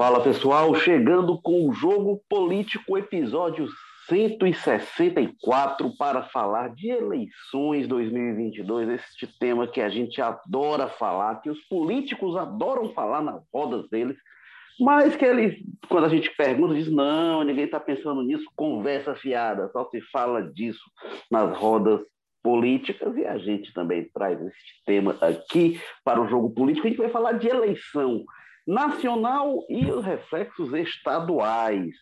Fala pessoal, chegando com o Jogo Político, episódio 164, para falar de eleições 2022, este tema que a gente adora falar, que os políticos adoram falar nas rodas deles, mas que eles, quando a gente pergunta, diz: não, ninguém está pensando nisso, conversa fiada, só se fala disso nas rodas políticas e a gente também traz esse tema aqui para o jogo político. A gente vai falar de eleição nacional e os reflexos estaduais,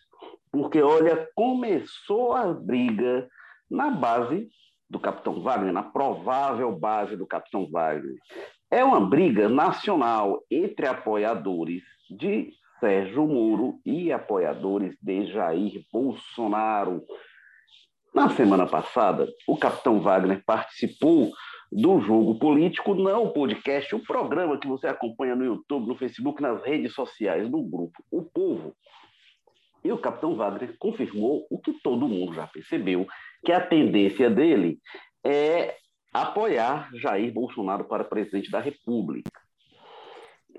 porque olha, começou a briga na base do Capitão Wagner, na provável base do Capitão Wagner. É uma briga nacional entre apoiadores de Sérgio Moro e apoiadores de Jair Bolsonaro. Na semana passada, o capitão Wagner participou do Jogo Político, não o podcast, o programa que você acompanha no YouTube, no Facebook, nas redes sociais do grupo O Povo. E o capitão Wagner confirmou o que todo mundo já percebeu, que a tendência dele é apoiar Jair Bolsonaro para presidente da República.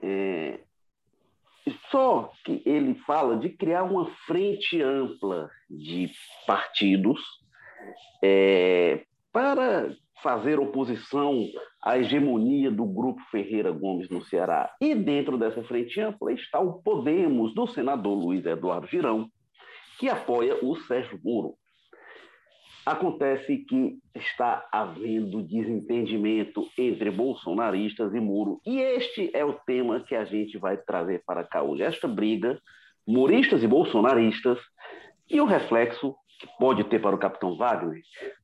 É, só que ele fala de criar uma frente ampla de partidos é, para fazer oposição à hegemonia do grupo Ferreira Gomes no Ceará. E dentro dessa frente ampla está o Podemos, do senador Luiz Eduardo Girão, que apoia o Sérgio Moro. Acontece que está havendo desentendimento entre bolsonaristas e Moro, e este é o tema que a gente vai trazer para cá hoje. Esta briga, moristas e bolsonaristas, e o reflexo que pode ter para o capitão Wagner,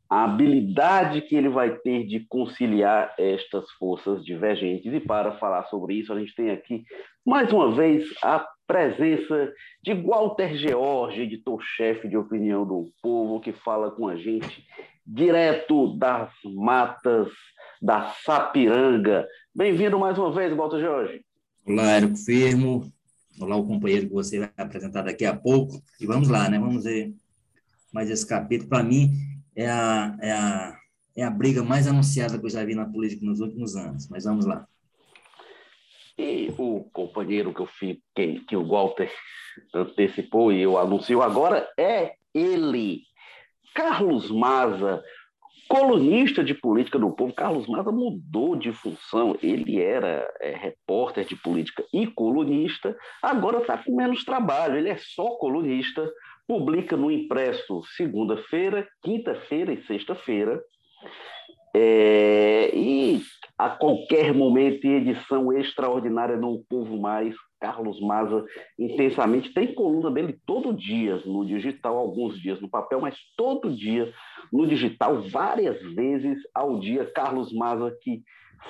a habilidade que ele vai ter de conciliar estas forças divergentes. E para falar sobre isso, a gente tem aqui, mais uma vez, a presença de Walter George, editor-chefe de opinião do povo, que fala com a gente direto das matas da Sapiranga. Bem-vindo mais uma vez, Walter George. Olá, Érico Firmo. Olá, o companheiro que você vai apresentar daqui a pouco. E vamos lá, né? Vamos ver mais esse capítulo. Para mim, é a, é, a, é a briga mais anunciada que eu já vi na política nos últimos anos. Mas vamos lá. E o companheiro que eu fiquei, que o Walter antecipou e eu anuncio agora é ele, Carlos Maza, colunista de política do povo. Carlos Maza mudou de função. Ele era é, repórter de política e colunista, agora está com menos trabalho. Ele é só colunista, publica no impresso segunda-feira, quinta-feira e sexta-feira. É, e a qualquer momento, em edição extraordinária no Povo Mais, Carlos Maza, intensamente, tem coluna dele todo dia no digital, alguns dias no papel, mas todo dia no digital, várias vezes ao dia. Carlos Maza, que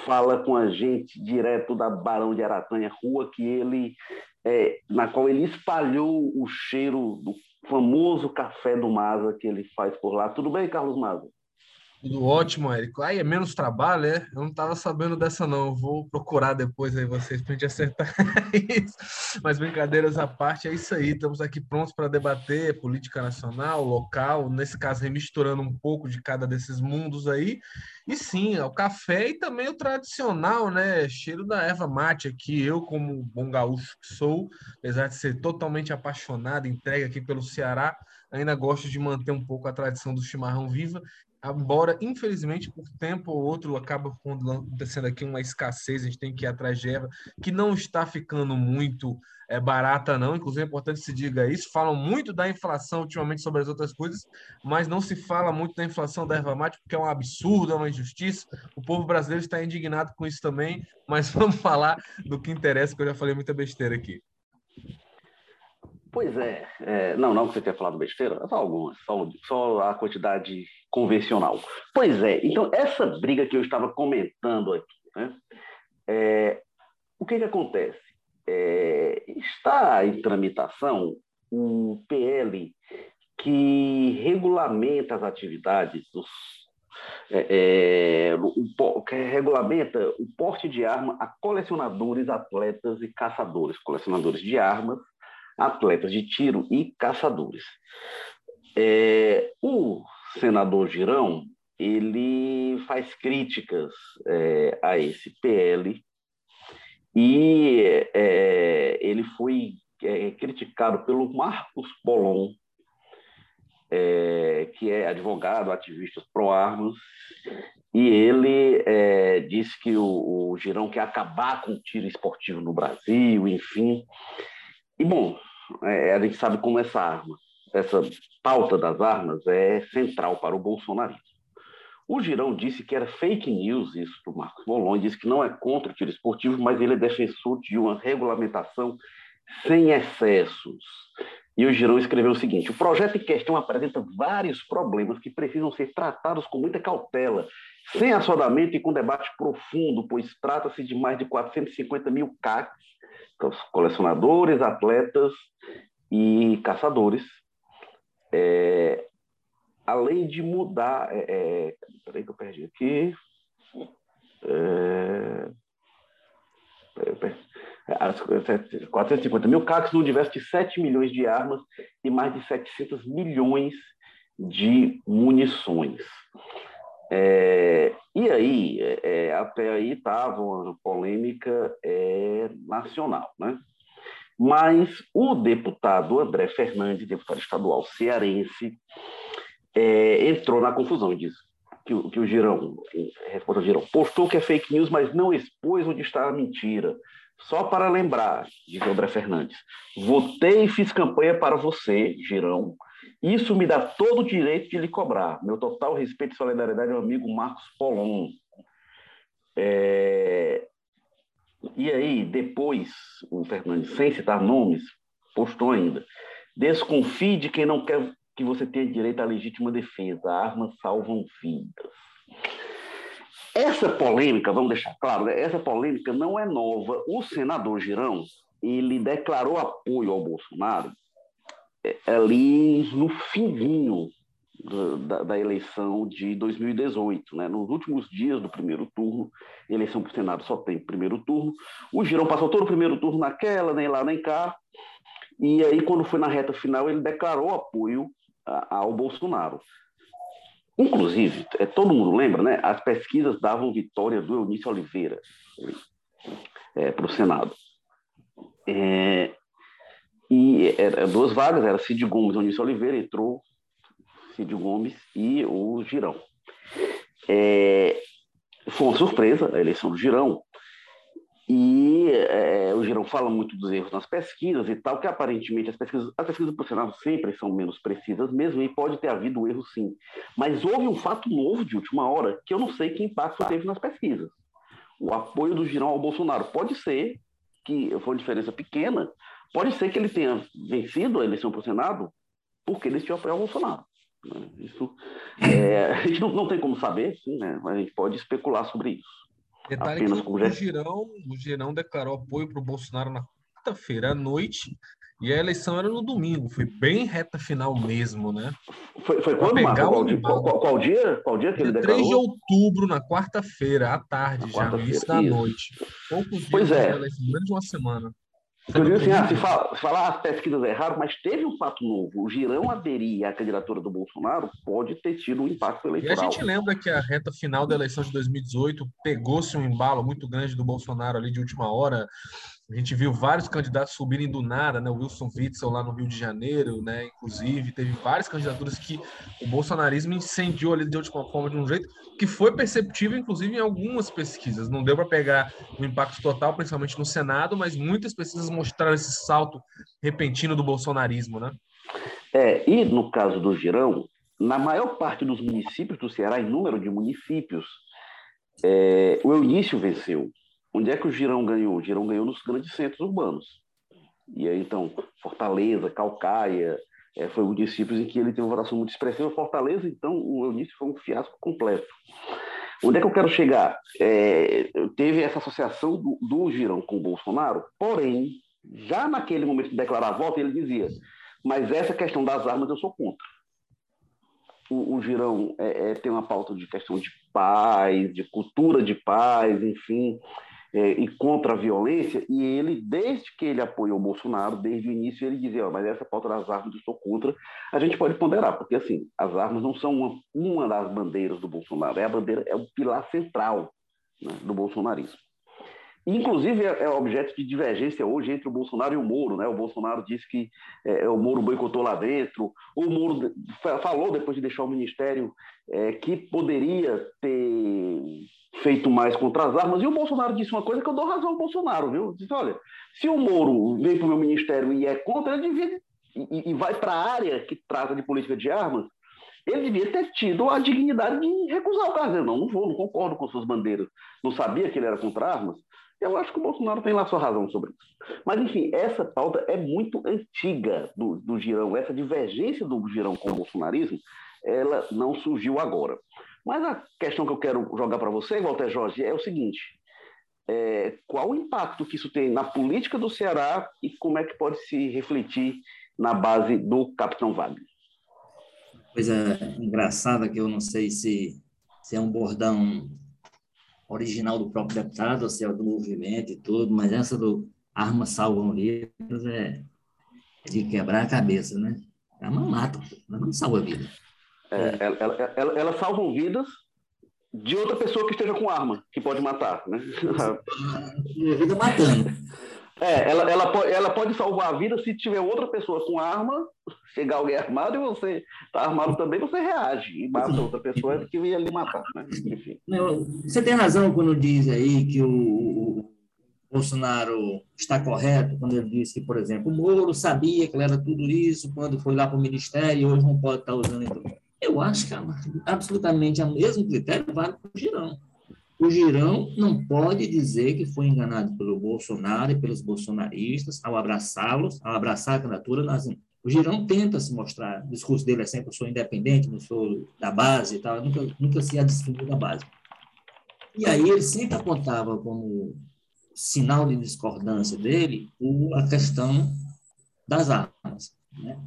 fala com a gente direto da Barão de Aratanha, rua que ele, é, na qual ele espalhou o cheiro do famoso café do Maza que ele faz por lá. Tudo bem, Carlos Maza? Tudo ótimo, Érico. Aí é menos trabalho, é? Eu não estava sabendo dessa, não. Eu vou procurar depois aí vocês para a gente acertar isso. Mas brincadeiras à parte, é isso aí. Estamos aqui prontos para debater política nacional, local, nesse caso, remisturando um pouco de cada desses mundos aí. E sim, é o café e também o tradicional, né? Cheiro da erva mate aqui. Eu, como bom gaúcho que sou, apesar de ser totalmente apaixonado, entregue aqui pelo Ceará, ainda gosto de manter um pouco a tradição do chimarrão viva embora infelizmente por tempo ou outro acaba acontecendo aqui uma escassez, a gente tem que ir atrás de erva, que não está ficando muito é, barata não, inclusive é importante se diga isso, falam muito da inflação ultimamente sobre as outras coisas, mas não se fala muito da inflação da erva mate, porque é um absurdo, é uma injustiça, o povo brasileiro está indignado com isso também, mas vamos falar do que interessa, que eu já falei muita besteira aqui. Pois é, é, não, não que você tenha falado besteira, só algumas, só, só, a quantidade convencional. Pois é, então essa briga que eu estava comentando aqui, né, é, o que, que acontece? É, está em tramitação um PL que regulamenta as atividades dos é, é, o, que regulamenta o porte de arma a colecionadores, atletas e caçadores, colecionadores de armas atletas de tiro e caçadores. É, o senador Girão ele faz críticas é, a esse PL e é, ele foi é criticado pelo Marcos Polon, é, que é advogado, ativista pró-armas, e ele é, disse que o, o Girão quer acabar com o tiro esportivo no Brasil, enfim. E, bom, é, a gente sabe como essa arma, essa pauta das armas é central para o bolsonarismo. O Girão disse que era fake news isso do Marcos Molon, disse que não é contra o tiro esportivo, mas ele é defensor de uma regulamentação sem excessos. E o Girão escreveu o seguinte: o projeto em questão apresenta vários problemas que precisam ser tratados com muita cautela, sem assodamento e com debate profundo, pois trata-se de mais de 450 mil CACs, colecionadores, atletas e caçadores, é, além de mudar. É, é, peraí que eu perdi aqui. É, 450 mil CACs no universo de 7 milhões de armas e mais de 700 milhões de munições. É, e aí, é, até aí estava uma polêmica é, nacional, né? Mas o deputado André Fernandes, deputado estadual cearense, é, entrou na confusão e disse que, que o Girão, repórter Girão, postou que é fake news, mas não expôs onde está a mentira. Só para lembrar, diz André Fernandes, votei e fiz campanha para você, Girão. Isso me dá todo o direito de lhe cobrar. Meu total respeito e solidariedade ao amigo Marcos Polon. É... E aí, depois, o Fernandes, sem citar nomes, postou ainda. Desconfie de quem não quer que você tenha direito à legítima defesa. Armas salvam vidas. Essa polêmica, vamos deixar claro, né? essa polêmica não é nova. O senador Girão, ele declarou apoio ao Bolsonaro é, ali no finzinho da, da, eleição de 2018, né? nos últimos dias do primeiro turno, eleição para o Senado só tem primeiro turno, o Girão passou todo o primeiro turno naquela, nem lá nem cá, e aí quando foi na reta final ele declarou apoio ao Bolsonaro. Inclusive, é, todo mundo lembra, né? As pesquisas davam vitória do Eunício Oliveira é, para o Senado. É, e era duas vagas, era Cid Gomes e Eunício Oliveira, entrou Cid Gomes e o Girão. É, foi uma surpresa a eleição do Girão, e é, o Girão fala muito dos erros nas pesquisas e tal, que aparentemente as pesquisas, as pesquisas do Senado sempre são menos precisas mesmo, e pode ter havido erro sim. Mas houve um fato novo de última hora, que eu não sei que impacto teve nas pesquisas. O apoio do Girão ao Bolsonaro. Pode ser que foi uma diferença pequena, pode ser que ele tenha vencido a eleição para o Senado porque ele tinha apoio ao Bolsonaro. Né? Isso é, a gente não, não, tem como saber, sim, né? mas a gente pode especular sobre isso. Detalhe Apenas que o Girão, o Girão declarou apoio para o Bolsonaro na quarta-feira à noite e a eleição era no domingo. Foi bem reta final mesmo, né? Foi, foi quando, Marco? Qual, um... qual, qual, qual, dia? Qual dia que ele declarou? 3 de outubro, na quarta-feira, à tarde, na já, no início da noite. Poucos dias pois é. eleição, menos de uma semana. Eu digo assim, ah, se, fala, se falar as pesquisas erraram, mas teve um fato novo. O Girão aderir à candidatura do Bolsonaro pode ter tido um impacto eleitoral. E a gente lembra que a reta final da eleição de 2018 pegou-se um embalo muito grande do Bolsonaro ali de última hora. A gente viu vários candidatos subirem do nada, né? O Wilson Witzel lá no Rio de Janeiro, né? Inclusive, teve várias candidaturas que o bolsonarismo incendiou ali de última forma de um jeito que foi perceptível, inclusive, em algumas pesquisas. Não deu para pegar o impacto total, principalmente no Senado, mas muitas pesquisas mostraram esse salto repentino do bolsonarismo, né? É, e no caso do Girão, na maior parte dos municípios do Ceará, em número de municípios, é, o Eunício venceu. Onde é que o Girão ganhou? O Girão ganhou nos grandes centros urbanos. E aí, então, Fortaleza, Calcaia, é, foi municípios em que ele teve uma votação muito expressiva. Fortaleza, então, o Eunício foi um fiasco completo. Onde é que eu quero chegar? É, teve essa associação do, do Girão com o Bolsonaro, porém, já naquele momento de declarar a volta, ele dizia: mas essa questão das armas eu sou contra. O, o Girão é, é, tem uma pauta de questão de paz, de cultura de paz, enfim é, e contra a violência, e ele, desde que ele apoiou o Bolsonaro, desde o início, ele dizia, oh, mas essa pauta das armas eu estou contra, a gente pode ponderar, porque assim, as armas não são uma, uma das bandeiras do Bolsonaro, é a bandeira, é o pilar central né, do bolsonarismo. Inclusive é, é, objeto de divergência hoje entre o Bolsonaro e o Moro. Né? O Bolsonaro disse que é, o Moro boicotou lá dentro, o Moro falou, depois de deixar o ministério, é, que poderia ter feito mais contra as armas, e o Bolsonaro disse uma coisa que eu dou razão ao Bolsonaro, viu? Disse, olha, se o Moro veio para o meu ministério e é contra, ele devia e, e vai para a área que trata de política de armas, ele devia ter tido a dignidade de recusar o caso. Não, não vou, não concordo com suas bandeiras. Não sabia que ele era contra armas. Eu acho que o Bolsonaro tem lá sua razão sobre isso. Mas, enfim, essa pauta é muito antiga do, do Girão. Essa divergência do Girão com o bolsonarismo, ela não surgiu agora. Mas a questão que eu quero jogar para você, Walter Jorge, é o seguinte: é, qual o impacto que isso tem na política do Ceará e como é que pode se refletir na base do Capitão Wagner? Coisa engraçada que eu não sei se, se é um bordão original do próprio deputado, ou se é do movimento e tudo, mas essa do armas salvam vidas é, é de quebrar a cabeça, né? É uma mata, ela não salva vida. É, ela, ela, ela, ela salvam vidas de outra pessoa que esteja com arma, que pode matar, né? Vida matando. É, ela, ela, ela pode salvar a vida se tiver outra pessoa com arma, chegar alguém armado e você está armado também, você reage e mata outra pessoa que ia lhe matar. Né? Enfim. Você tem razão quando diz aí que o, Bolsonaro está correto quando ele diz que, por exemplo, o Moro sabia que era tudo isso quando foi lá para o ministério e hoje não pode estar usando. Eu acho que é absolutamente o mesmo critério vale para o Girão. O Girão não pode dizer que foi enganado pelo Bolsonaro e pelos bolsonaristas ao abraçá-los, ao abraçar a candidatura. Nas... O Girão tenta se mostrar, o discurso dele é sempre, eu sou independente, não sou da base e tal, nunca, nunca se distinguiu da base. E aí ele sempre apontava como sinal de discordância dele a questão das armas. Né?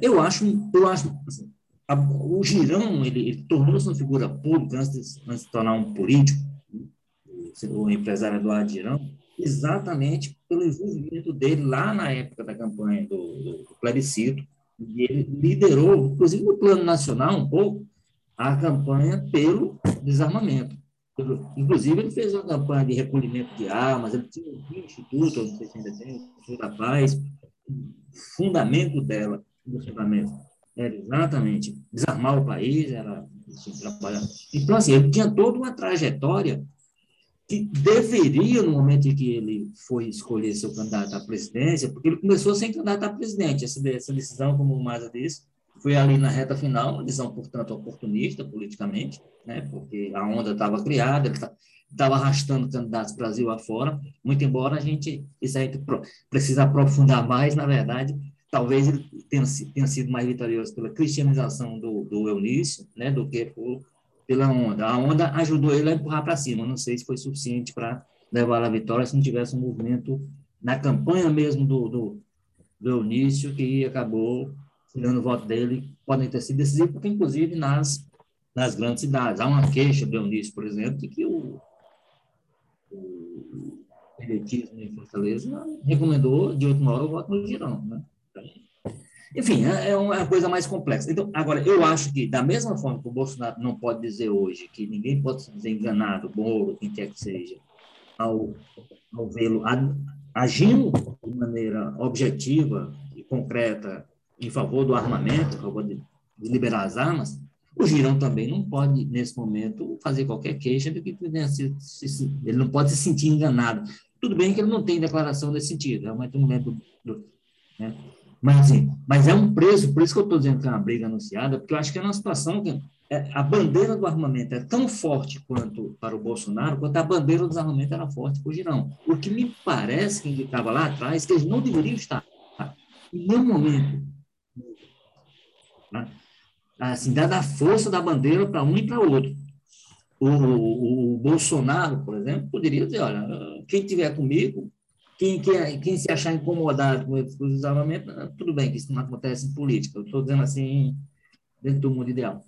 Eu acho, eu acho assim, a, o Girão, ele, ele tornou-se uma figura pública antes de, antes de tornar um político, o empresário Eduardo Girão, exatamente pelo envolvimento dele lá na época da campanha do, do plebiscito, e ele liderou, inclusive no plano nacional, um pouco, a campanha pelo desarmamento. Inclusive, ele fez uma campanha de recolhimento de armas, ele tinha um instituto, não sei se ainda tem, o Instituto da Paz, fundamento dela, do fundamento era exatamente desarmar o país, era assim, trabalhar. Então, assim, ele tinha toda uma trajetória que deveria, no momento em que ele foi escolher seu candidato à presidência, porque ele começou sem candidato a presidente, essa, essa decisão, como o Maza disse, foi ali na reta final, uma decisão, portanto, oportunista politicamente, né, porque a onda estava criada, ele estava arrastando candidatos Brasil afora, muito embora a gente, isso aí precisa aprofundar mais, na verdade, talvez ele tenha, tenha sido mais vitorioso pela cristianização do, do Eunício, né, do que por, pela onda. A onda ajudou ele a empurrar para cima, não sei se foi suficiente para levar a vitória se não tivesse um movimento na campanha mesmo do, do, do Eunício que acabou tirando o voto dele, podem ter sido decisivos, porque inclusive nas, nas grandes cidades. Há uma queixa do Eunício, por exemplo, de que o, o em Fortaleza recomendou de última hora o voto no Girão, né? Enfim, é, é uma coisa mais complexa. Então, agora, eu acho que, da mesma forma que o Bolsonaro não pode dizer hoje que ninguém pode se enganado, Moro, quem quer que seja, ao, ao vê-lo agindo de maneira objetiva e concreta em favor do armamento, em favor de, de liberar as armas, o Girão também não pode, nesse momento, fazer qualquer queixa de que ele não pode se sentir enganado. Tudo bem que ele não tem declaração nesse sentido, é um momento do, né? Mas, assim, mas é um preço, por isso que eu estou dizendo que é uma briga anunciada, porque eu acho que é uma situação que é, a bandeira do armamento é tão forte quanto para o Bolsonaro, quanto a bandeira do desarmamento era forte para o Girão. O que me parece que indicava lá atrás que eles não deveriam estar em nenhum momento. Né? Assim, dada a força da bandeira para um e para outro. O, o, o Bolsonaro, por exemplo, poderia dizer: olha, quem tiver comigo, quem, quem, quem se achar incomodado com o discurso de armamento, ah, tudo bem que isso não acontece em política. Eu estou dizendo assim, dentro do mundo ideal.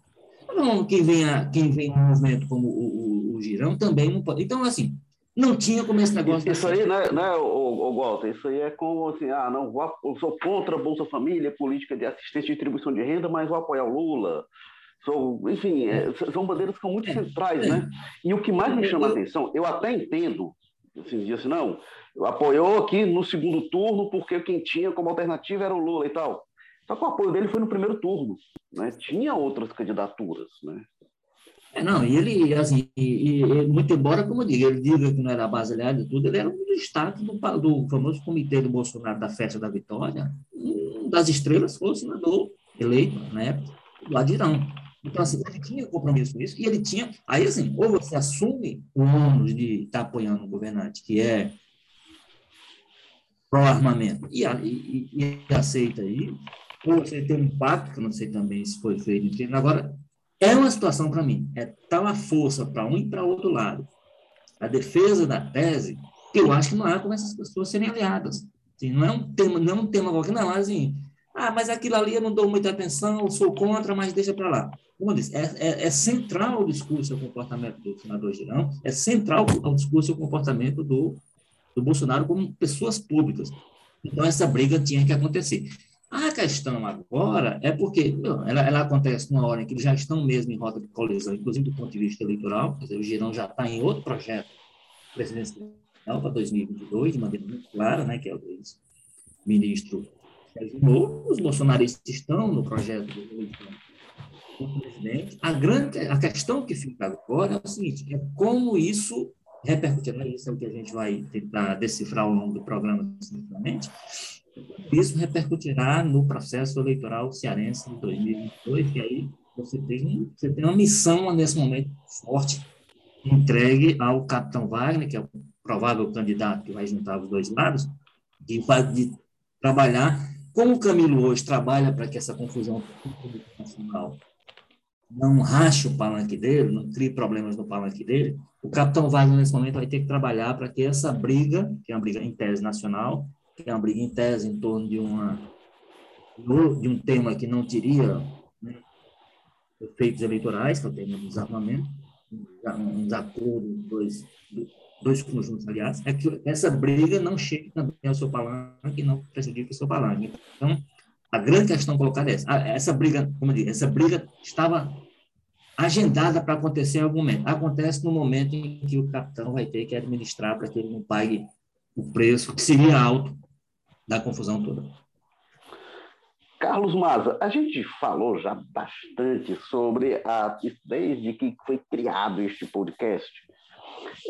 Não, quem vem, a, quem vem no movimento como o, o, o, Girão também não pode. Então, assim, não tinha como esse negócio. Isso, aí, né, né o, o, Walter, isso aí é como assim, ah, não, eu sou contra a Bolsa Família, política de assistência e distribuição de renda, mas vou apoiar o Lula. Sou, enfim, é, são bandeiras que são muito é, centrais, é. né? E o que mais me chama a atenção, eu até entendo assim, assim, não, apoiou aqui no segundo turno porque quem tinha como alternativa era o Lula e tal. Só que o apoio dele foi no primeiro turno, né? Tinha outras candidaturas, né? É, não, e ele, assim, e, e, muito embora, como eu digo, ele diga que não era baseado e tudo, ele era um destaque do, do famoso comitê do Bolsonaro da Festa da Vitória, um das estrelas foi o senador eleito, na época, do Adirão. Então, assim, ele tinha compromisso com isso, e ele tinha, aí assim, ou você assume o ônus de estar apoiando o governante, que é pró-armamento, e, e, e, aceita aí, ou você tem um pacto, que eu não sei também se foi feito, agora, é uma situação para mim, é tal a força para um e para outro lado, a defesa da tese, que eu acho que não há como essas pessoas serem aliadas. Assim, não é um tema, não é um tema qualquer, não, assim, ah, mas aquilo ali eu não dou muita atenção, eu sou contra, mas deixa para lá. Como eu disse, é, é, é, central o discurso e o comportamento do senador Girão, é central o discurso e o comportamento do, do Bolsonaro como pessoas públicas. Então, essa briga tinha que acontecer. A questão agora é porque ela, ela, acontece numa hora em que eles já estão mesmo em rota de colisão, inclusive do ponto de vista eleitoral, quer dizer, o Girão já está em outro projeto presidencial para 2022, de maneira muito clara, né, que é o ministro Sérgio os bolsonaristas estão no projeto do presidente. A grande a questão que fica agora é o seguinte, é como isso repercutirá, isso é o que a gente vai tentar decifrar ao longo do programa, simplesmente, isso repercutirá no processo eleitoral cearense de 2022, que aí você tem, você tem uma missão nesse momento forte entregue ao capitão Wagner, que é o provável candidato que vai juntar os dois lados, de, de trabalhar como o Camilo hoje trabalha para que essa confusão nacional não rache o palanque dele, não crie problemas no palanque dele, o capitão Wagner, nesse momento, vai ter que trabalhar para que essa briga, que é uma briga em tese nacional, que é uma briga em tese em torno de, uma, de um tema que não teria né, efeitos eleitorais, que é o tema do desarmamento, um desacordo dois, dois conjuntos, aliás, é que essa briga não chegue também ao seu palanque e não prejudique o seu palanque. Então, a grande questão colocada é essa. Essa briga, como eu digo, essa briga estava agendada para acontecer em algum momento. Acontece no momento em que o capitão vai ter que administrar para que ele não pague o preço, que seria alto, da confusão toda. Carlos Maza, a gente falou já bastante sobre a desde que foi criado este podcast.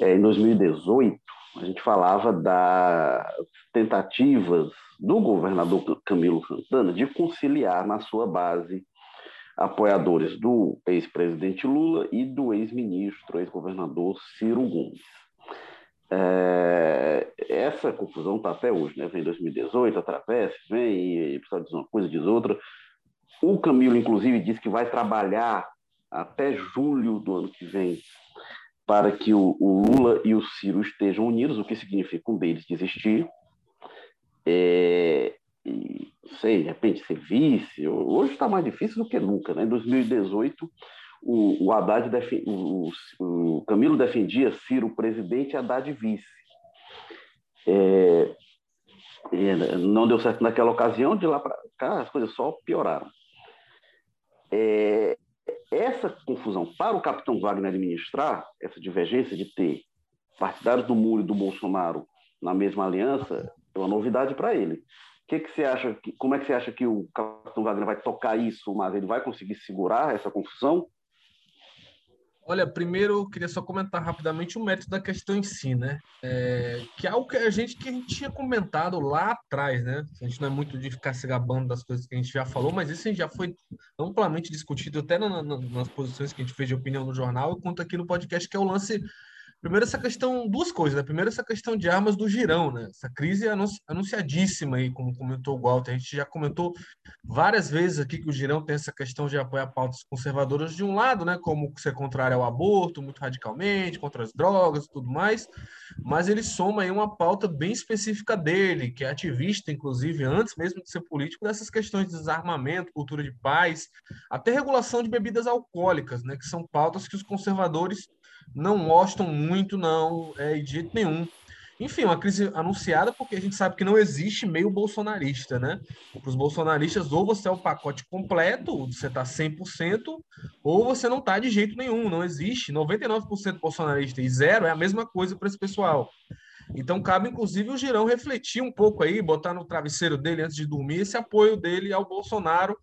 É, em 2018, a gente falava das tentativas do governador Camilo Santana de conciliar na sua base apoiadores do ex-presidente Lula e do ex-ministro, ex-governador Ciro Gomes. É, essa confusão está até hoje, né? Vem 2018, atravessa, vem, e precisa dizer uma coisa, diz outra. O Camilo, inclusive, disse que vai trabalhar até julho do ano que vem para que o, o Lula e o Ciro estejam unidos, o que significa um deles desistir. É, e, sei, de repente ser vice. Hoje está mais difícil do que nunca. Né? Em 2018, o, o Haddad, o, o, Camilo defendia Ciro presidente e Haddad vice. É, não deu certo naquela ocasião, de lá para cá as coisas só pioraram. É, essa confusão para o capitão Wagner administrar, essa divergência de ter partidários do Muro e do Bolsonaro na mesma aliança, é uma novidade para ele. Que que você acha, como é que você acha que o capitão Wagner vai tocar isso, mas ele vai conseguir segurar essa confusão? Olha, primeiro eu queria só comentar rapidamente o mérito da questão em si, né? É, que é algo que a gente que a gente tinha comentado lá atrás, né? A gente não é muito de ficar se gabando das coisas que a gente já falou, mas isso já foi amplamente discutido até na, na, nas posições que a gente fez de opinião no jornal, quanto aqui no podcast, que é o lance Primeiro, essa questão, duas coisas, né? Primeiro, essa questão de armas do girão, né? Essa crise anunciadíssima aí, como comentou o Walter. A gente já comentou várias vezes aqui que o girão tem essa questão de apoiar pautas conservadoras de um lado, né? Como ser contrário ao aborto, muito radicalmente, contra as drogas e tudo mais. Mas ele soma aí uma pauta bem específica dele, que é ativista, inclusive, antes mesmo de ser político, dessas questões de desarmamento, cultura de paz, até regulação de bebidas alcoólicas, né? Que são pautas que os conservadores não gostam muito, não, é, de jeito nenhum. Enfim, uma crise anunciada porque a gente sabe que não existe meio bolsonarista, né? Para os bolsonaristas, ou você é o pacote completo, você está 100%, ou você não está de jeito nenhum, não existe. 99% bolsonarista e zero é a mesma coisa para esse pessoal. Então, cabe, inclusive, o Girão refletir um pouco aí, botar no travesseiro dele antes de dormir esse apoio dele ao Bolsonaro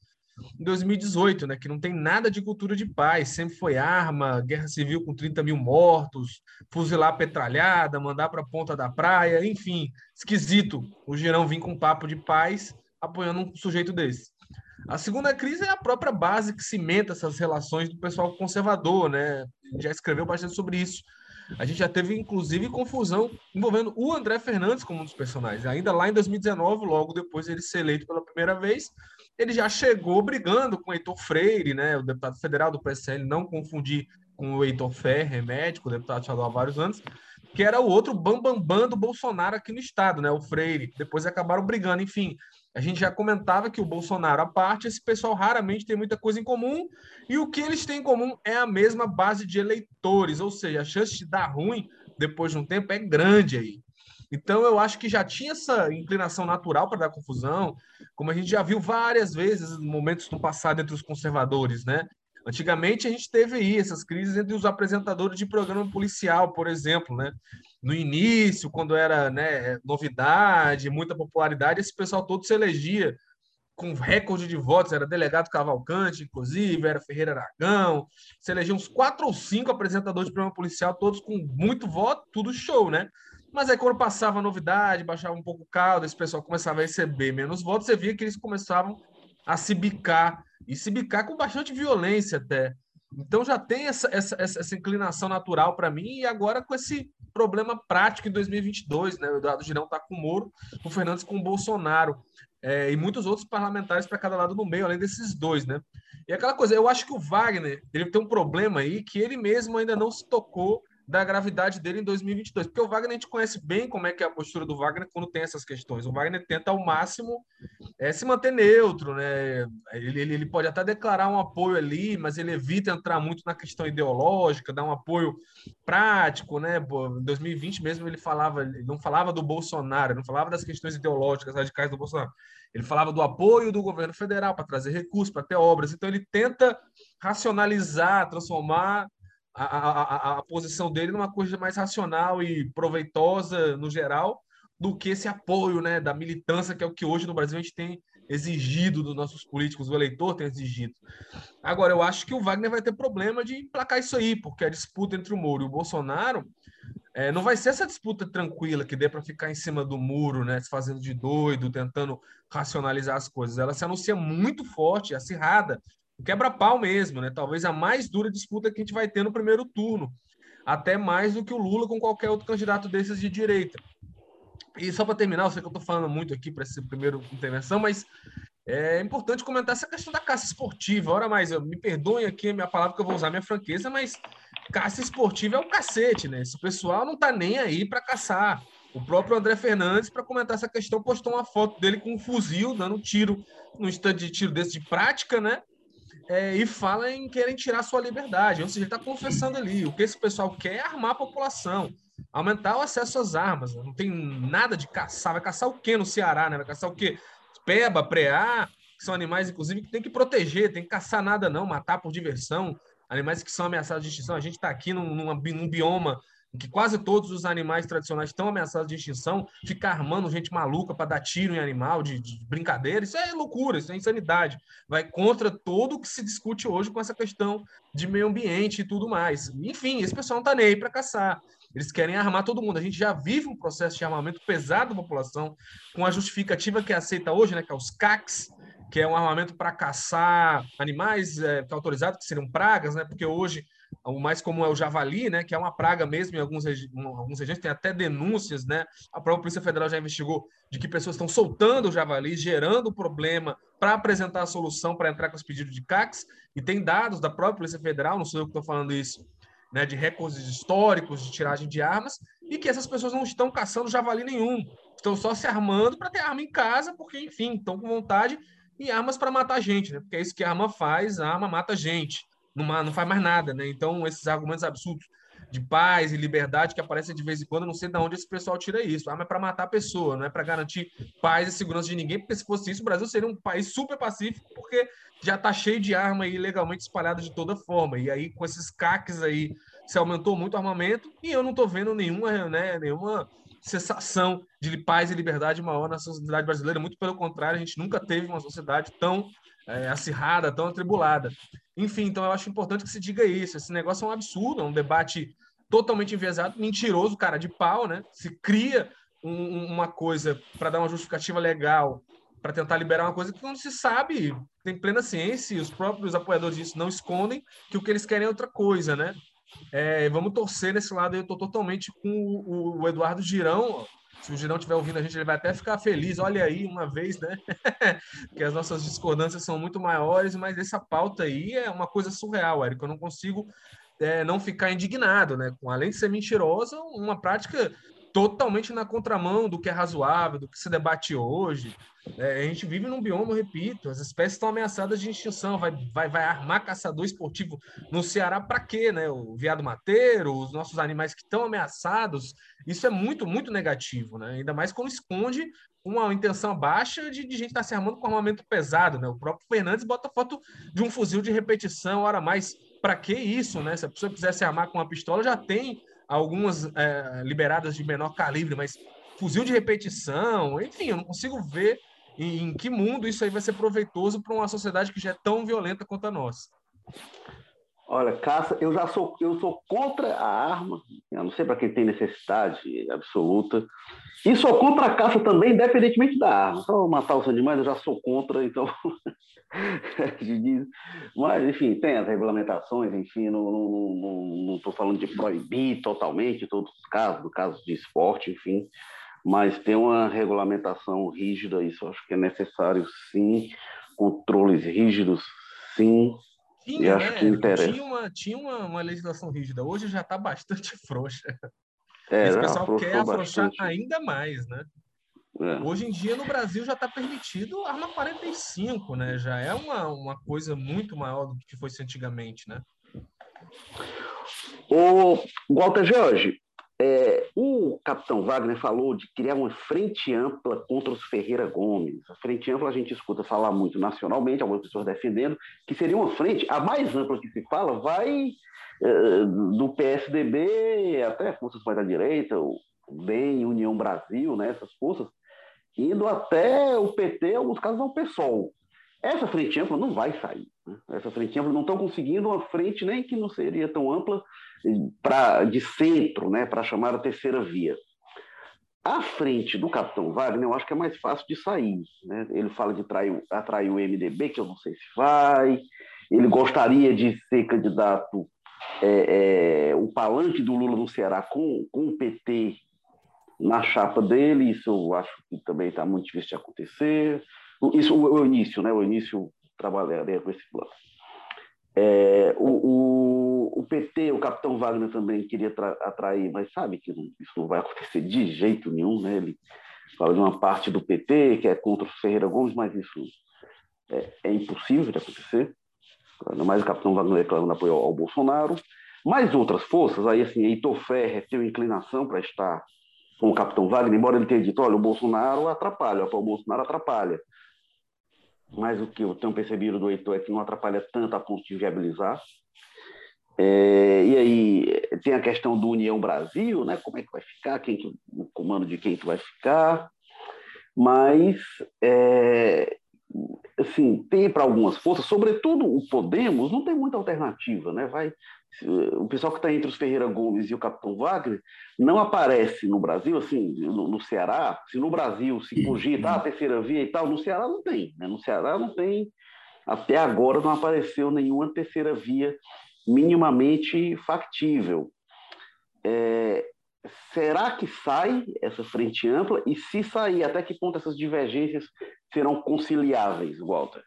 em 2018, né? Que não tem nada de cultura de paz, sempre foi arma, guerra civil com 30 mil mortos, fuzilar petralhada, mandar para a ponta da praia, enfim, esquisito o Girão vir com papo de paz apoiando um sujeito desse. A segunda crise é a própria base que cimenta essas relações do pessoal conservador, né? Já escreveu bastante sobre isso. A gente já teve, inclusive, confusão envolvendo o André Fernandes como um dos personagens. Ainda lá em 2019, logo depois de ele ser eleito pela primeira vez, ele já chegou brigando com o Heitor Freire, né, o deputado federal do PSL, não confundir com o Heitor Ferre, médico, deputado estadual há vários anos, que era o outro bambambam bam, bam do Bolsonaro aqui no estado, né, o Freire. Depois acabaram brigando, enfim. A gente já comentava que o Bolsonaro, à parte, esse pessoal raramente tem muita coisa em comum, e o que eles têm em comum é a mesma base de eleitores, ou seja, a chance de dar ruim depois de um tempo é grande aí. Então, eu acho que já tinha essa inclinação natural para dar confusão, como a gente já viu várias vezes momentos no passado entre os conservadores, né? Antigamente, a gente teve aí essas crises entre os apresentadores de programa policial, por exemplo, né? No início, quando era né, novidade, muita popularidade, esse pessoal todo se elegia com recorde de votos, era delegado Cavalcante, inclusive, era Ferreira Aragão, se elegia uns quatro ou cinco apresentadores de programa policial, todos com muito voto, tudo show, né? Mas aí, quando passava a novidade, baixava um pouco o caldo, esse pessoal começava a receber menos votos, você via que eles começavam a se bicar, e se bicar com bastante violência até. Então já tem essa, essa, essa inclinação natural para mim, e agora com esse problema prático em 2022, né? O Eduardo Girão está com o Moro, o Fernandes com o Bolsonaro, é, e muitos outros parlamentares para cada lado no meio, além desses dois, né? E aquela coisa, eu acho que o Wagner ele tem um problema aí que ele mesmo ainda não se tocou da gravidade dele em 2022. Porque o Wagner, a gente conhece bem como é que é a postura do Wagner quando tem essas questões. O Wagner tenta ao máximo é, se manter neutro, né? Ele, ele, ele, pode até declarar um apoio ali, mas ele evita entrar muito na questão ideológica, dar um apoio prático, né? Em 2020 mesmo ele falava, ele não falava do Bolsonaro, não falava das questões ideológicas radicais do Bolsonaro. Ele falava do apoio do governo federal para trazer recursos, para ter obras. Então ele tenta racionalizar, transformar a, a, a, posição dele numa coisa mais racional e proveitosa no geral do que esse apoio né, da militância, que é o que hoje no Brasil a gente tem exigido dos nossos políticos, o eleitor tem exigido. Agora, eu acho que o Wagner vai ter problema de emplacar isso aí, porque a disputa entre o Moro e o Bolsonaro é, não vai ser essa disputa tranquila que dê para ficar em cima do muro, né, se fazendo de doido, tentando racionalizar as coisas. Ela se anuncia muito forte, acirrada, quebra-pau mesmo, né? Talvez a mais dura disputa que a gente vai ter no primeiro turno, até mais do que o Lula com qualquer outro candidato desses de direita. E só para terminar, eu sei que eu estou falando muito aqui para essa primeira intervenção, mas é importante comentar essa questão da caça esportiva. Ora mais, eu, me perdoem aqui a minha palavra que eu vou usar minha franqueza, mas caça esportiva é o cacete, né? Esse pessoal não tá nem aí para caçar. O próprio André Fernandes, para comentar essa questão, postou uma foto dele com um fuzil, dando um tiro, no instante de tiro desse de prática, né? É, e fala em querem tirar sua liberdade. Ou seja, ele está confessando ali. O que esse pessoal quer é armar a população, aumentar o acesso às armas. Não tem nada de caçar. Vai caçar o quê no Ceará? Né? Vai caçar o quê? Peba, preá, que são animais, inclusive, que tem que proteger, tem que caçar nada, não, matar por diversão. Animais que são ameaçados de extinção. A gente está aqui num, num bioma em que quase todos os animais tradicionais estão ameaçados de extinção, ficar armando gente maluca para dar tiro em animal de, de, brincadeira, isso é loucura, isso é insanidade. Vai contra tudo que se discute hoje com essa questão de meio ambiente e tudo mais. Enfim, esse pessoal não está nem aí para caçar. Eles querem armar todo mundo. A gente já vive um processo de armamento pesado da população, com a justificativa que é aceita hoje, né, que é os CACs, que é um armamento para caçar animais que é autorizado, que seriam pragas, né? Porque hoje o mais comum é o javali, né? Que é uma praga mesmo em alguns, regi alguns regiões, tem até denúncias, né? A própria Polícia Federal já investigou de que pessoas estão soltando o javali, gerando problema para apresentar a solução para entrar com os pedidos de CACs, e tem dados da própria Polícia Federal, não sou eu que estou falando isso, né? De recordes históricos de tiragem de armas, e que essas pessoas não estão caçando javali nenhum, estão só se armando para ter arma em casa, porque, enfim, estão com vontade e armas para matar gente, né? Porque é isso que a arma faz, a arma mata gente, não, não faz mais nada, né? Então, esses argumentos absurdos de paz e liberdade que aparecem de vez em quando, não sei de onde esse pessoal tira isso. A arma é para matar a pessoa, não é para garantir paz e segurança de ninguém, porque se fosse isso, o Brasil seria um país super pacífico, porque já está cheio de arma aí legalmente espalhada de toda forma. E aí, com esses caques aí, se aumentou muito o armamento, e eu não estou vendo nenhuma, né, nenhuma sensação de paz e liberdade maior na sociedade brasileira. Muito pelo contrário, a gente nunca teve uma sociedade tão é, acirrada, tão atribulada. Enfim, então eu acho importante que se diga isso. Esse negócio é um absurdo, é um debate totalmente enviesado, mentiroso, cara, de pau, né? Se cria um, uma coisa para dar uma justificativa legal para tentar liberar uma coisa que não se sabe, tem plena ciência, e os próprios apoiadores disso não escondem que o que eles querem é outra coisa, né? É, vamos torcer nesse lado, eu estou totalmente com o, o, Eduardo Girão. Se o Girão estiver ouvindo a gente, ele vai até ficar feliz. Olha aí, uma vez, né? que as nossas discordâncias são muito maiores, mas essa pauta aí é uma coisa surreal, Érico. Eu não consigo é, não ficar indignado, né? Com, além de ser mentirosa, uma prática totalmente na contramão do que é razoável, do que se debate hoje. É, a gente vive num bioma, repito, as espécies estão ameaçadas de extinção. Vai, vai, vai armar caçador esportivo no Ceará para quê? Né? O veado mateiro, os nossos animais que estão ameaçados. Isso é muito, muito negativo, né? ainda mais quando esconde uma intenção baixa de, de gente estar tá se armando com armamento pesado. Né? O próprio Fernandes bota foto de um fuzil de repetição, hora mais. Para que isso? Né? Se a pessoa quiser se armar com uma pistola, já tem algumas é, liberadas de menor calibre, mas fuzil de repetição, enfim, eu não consigo ver em, em que mundo isso aí vai ser proveitoso para uma sociedade que já é tão violenta quanto a nossa. Olha, caça, eu já sou, eu sou contra a arma, eu não sei para quem tem necessidade absoluta, e sou contra a caça também, independentemente da arma. Só matar os animais eu já sou contra, então. Mas, enfim, tem as regulamentações, enfim, não estou falando de proibir totalmente todos os casos, no caso de esporte, enfim, mas tem uma regulamentação rígida, isso acho que é necessário sim, controles rígidos, sim, tinha, e acho né? que interessa. Tinha, uma, tinha uma, uma legislação rígida, hoje já está bastante frouxa. É, Esse pessoal quer afrouxar bastante. ainda mais, né? É. Hoje em dia no Brasil já está permitido arma 45, né? Já é uma, uma coisa muito maior do que foi antigamente, né? O Walter Jorge, é, o capitão Wagner falou de criar uma frente ampla contra os Ferreira Gomes. A frente ampla a gente escuta falar muito nacionalmente, algumas pessoas defendendo, que seria uma frente, a mais ampla que se fala, vai é, do PSDB até forças mais da direita, o BEM, União Brasil, né, essas forças, indo até o PT, alguns casos ao PSOL. Essa frente ampla não vai sair. Né? Essa frente ampla não estão conseguindo uma frente nem que não seria tão ampla pra, de centro, né, para chamar a terceira via. A frente do Capitão Wagner, eu acho que é mais fácil de sair. Né? Ele fala de atrair, atrair o MDB, que eu não sei se vai. Ele gostaria de ser candidato, é, é, o palanque do Lula no Ceará com, com o PT na chapa dele, isso eu acho que também está muito difícil de acontecer. Isso o, o início, né? O início trabalharia com esse plano. É, o, o, o, PT, o capitão Wagner também queria atrair, mas sabe que não, isso não vai acontecer de jeito nenhum, né? Ele fala de uma parte do PT que é contra o Ferreira Gomes, mas isso é, é impossível de acontecer. Ainda mais o capitão Wagner reclamando apoio ao, ao Bolsonaro. Mais outras forças, aí assim, Heitor Ferrer tem inclinação para estar com o capitão Wagner, embora ele tenha dito, olha, o Bolsonaro atrapalha, o Bolsonaro atrapalha. Mas o que eu tenho percebido do Heitor é que não atrapalha tanto a ponto de viabilizar. É, e aí tem a questão do União Brasil, né? Como é que vai ficar, quem que, o comando de quem que vai ficar. Mas é, assim, tem para algumas forças, sobretudo o Podemos, não tem muita alternativa, né? Vai, o pessoal que está entre os Ferreira Gomes e o Capitão Wagner não aparece no Brasil, assim, no, no Ceará, se no Brasil se cogita ah, a terceira via e tal, no Ceará não tem, né? No Ceará não tem, até agora não apareceu nenhuma terceira via minimamente factível. É, será que sai essa frente ampla? E se sair, até que ponto essas divergências serão conciliáveis, Walter?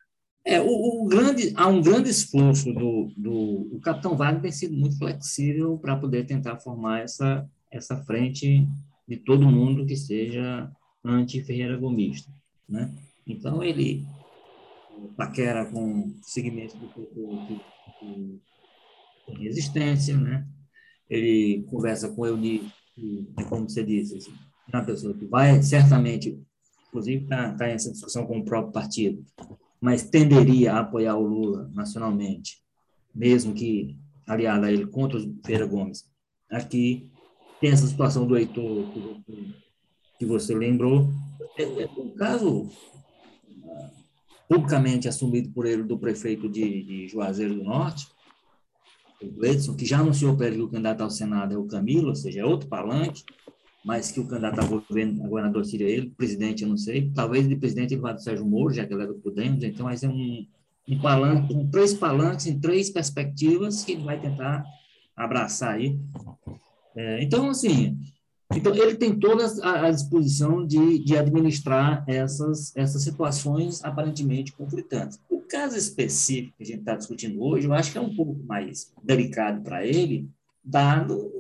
É, o, o, grande, há um grande esforço do, do o capitão Wagner tem sido muito flexível para poder tentar formar essa, essa frente de todo mundo que seja anti-Ferreira Gomista, né? Então, ele paquera com segmentos do que resistência, né? Ele conversa com Euni, como você disse, assim, é uma pessoa que vai certamente inclusive está tá em essa discussão com o próprio partido, mas tenderia a apoiar o Lula nacionalmente, mesmo que aliado a ele contra o Feira Gomes, aqui tem essa situação do Heitor que você lembrou. É, é um caso publicamente assumido por ele do prefeito de, de Juazeiro do Norte, o Gledson, que já anunciou para ele que o candidato ao Senado é o Camilo, ou seja, é outro palanque, mas que o candidato a, governo, a governador seria ele, presidente eu não sei, talvez de presidente ele vá do Sérgio Moro, já que ele é do Podemos, então vai ser um, um palanque, um, três palanques em três perspectivas que ele vai tentar abraçar aí. É, então, assim, então, ele tem toda a, disposição de, de administrar essas, essas situações aparentemente conflitantes. O caso específico que a gente está discutindo hoje, eu acho que é um pouco mais delicado para ele, dado,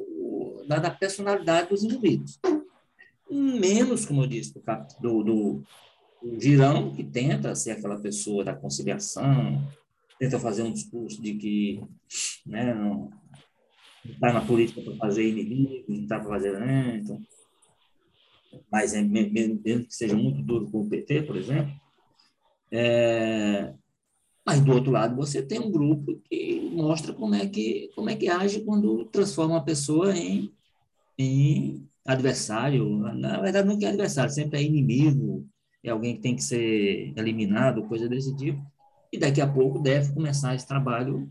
dada a personalidade dos indivíduos. Menos, como eu disse, do, do, do Girão, que tenta ser aquela pessoa da conciliação, tenta fazer um discurso de que né, não, está na política para fazer inimigo, não está para fazer. Né? Então, mas é, mesmo que seja muito duro com o PT, por exemplo. É, mas do outro lado você tem um grupo que mostra como é que como é que age quando transforma uma pessoa em, em adversário. Na verdade nunca é adversário, sempre é inimigo, é alguém que tem que ser eliminado, coisa desse tipo. E daqui a pouco deve começar esse trabalho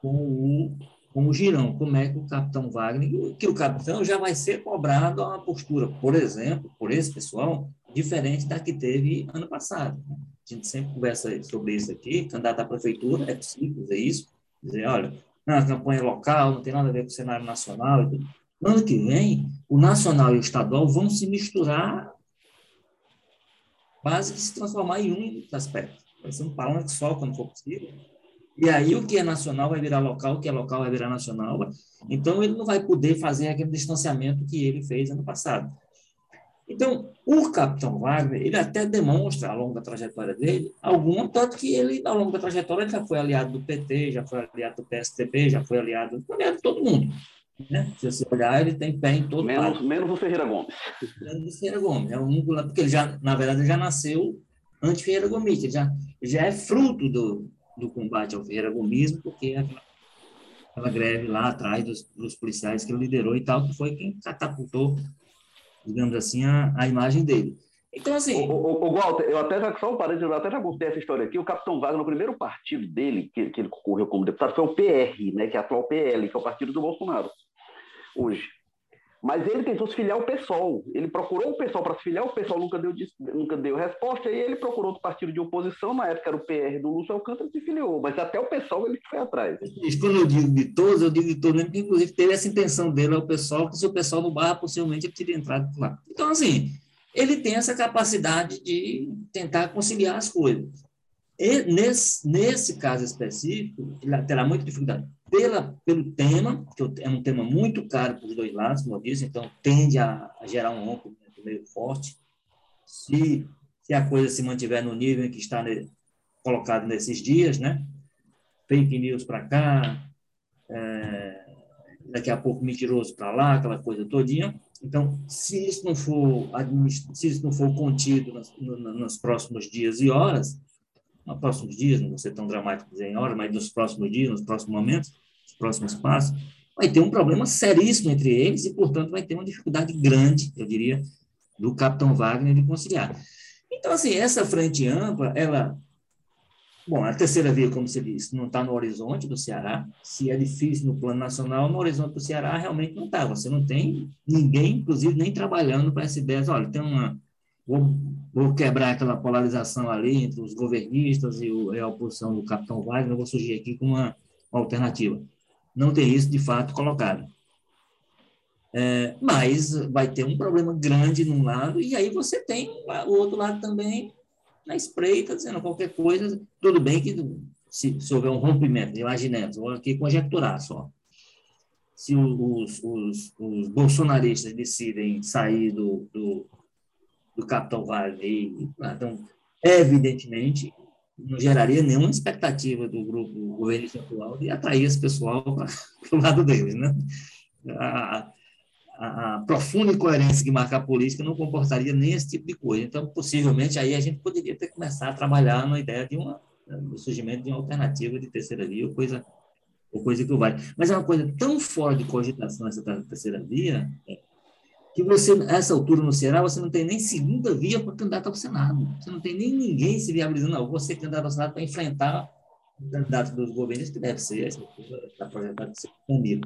com o com o girão, como é que o capitão Wagner, que o capitão já vai ser cobrado a uma postura, por exemplo, por esse pessoal, diferente da que teve ano passado. A gente sempre conversa sobre isso aqui, candidato à prefeitura, é possível fazer isso, dizer, olha, na campanha local, não tem nada a ver com o cenário nacional. No ano que vem, o nacional e o estadual vão se misturar, quase que se transformar em um aspecto. Vai ser um palanque só, quando for possível, e aí o que é nacional vai virar local, o que é local vai virar nacional. Então ele não vai poder fazer aquele distanciamento que ele fez ano passado. Então, o Capitão Wagner, ele até demonstra, ao longo da trajetória dele, algum, tanto que ele, ao longo da trajetória, já foi aliado do PT, já foi aliado do PSDB, já foi aliado, aliado de todo mundo. Né? Se você olhar, ele tem pé em todo menos, Menos o Ferreira Gomes. Menos o Ferreira Gomes. É um, porque ele já, na verdade, ele já nasceu anti-Ferreira Gomes, ele já, já é fruto do, do combate ao Ferreira Gomismo, porque aquela, aquela greve lá atrás dos, dos, policiais que ele liderou e tal, que foi quem catapultou, digamos assim, a, a imagem dele. Então, assim. O, o, o, Walter, eu até já, só um parênteses, eu até já contei essa história aqui. O Capitão Wagner, no primeiro partido dele, que, que ele concorreu como deputado, foi o PR, né, que é a atual PL, que é o partido do Bolsonaro, hoje. Mas ele tentou se filiar ao PSOL. Ele procurou o PSOL para se filiar, o PSOL nunca deu, nunca deu resposta, e ele procurou outro partido de oposição, na época era o PR do Lúcio Alcântara, se filiou. Mas até o PSOL ele foi atrás. Quando eu digo de todos, eu digo de todos, porque inclusive teve essa intenção dele ao PSOL, que se o PSOL no barra, possivelmente ele teria entrado lá. Então, assim, ele tem essa capacidade de tentar conciliar as coisas. E nesse, nesse caso específico, ele terá muita dificuldade pela, pelo tema, que é um tema muito caro para os dois lados, como eu disse, então tende a, a gerar um rompimento meio forte. Se, se a coisa se mantiver no nível em que está ne, colocado nesses dias, né? Fake news para cá, é, daqui a pouco mentiroso para lá, aquela coisa todinha. Então, se isso não for se isso não for contido nos, nos próximos dias e horas, nos próximos dias, não vou ser tão dramático dizer em horas, mas nos próximos dias, nos próximos momentos, nos próximos passos, vai ter um problema seríssimo entre eles e, portanto, vai ter uma dificuldade grande, eu diria, do capitão Wagner de conciliar. Então, assim, essa frente ampla, ela. Bom, a terceira via, como você disse, não está no horizonte do Ceará. Se é difícil no plano nacional, no horizonte do Ceará realmente não está. Você não tem ninguém, inclusive, nem trabalhando para essa ideia. Olha, tem uma. Vou, vou, quebrar aquela polarização ali entre os governistas e, o, e a oposição do capitão Wagner, vou surgir aqui com uma, uma alternativa não tem isso de fato colocado. É, mas vai ter um problema grande num lado, e aí você tem o outro lado também na espreita, dizendo qualquer coisa, tudo bem que se, se houver um rompimento, imaginemos, vou aqui conjecturar só. Se os, os, os bolsonaristas decidem sair do, do, do Capitão Vale, então, evidentemente, não geraria nenhuma expectativa do grupo governista atual de atrair esse pessoal para o lado deles. Né? A, a, a, profunda incoerência que marca a política não comportaria nem esse tipo de coisa. Então, possivelmente, aí a gente poderia ter começado a trabalhar na ideia de uma, do surgimento de uma alternativa de terceira via, coisa ou coisa que o vale. Mas é uma coisa tão fora de cogitação essa terceira via, é, que você, nessa altura no Ceará, você não tem nem segunda via para candidato ao Senado. Você não tem nem ninguém se viabilizando, não, você candidato ao Senado para enfrentar o candidato dos governos, que deve ser, está projetado de ser Camilo.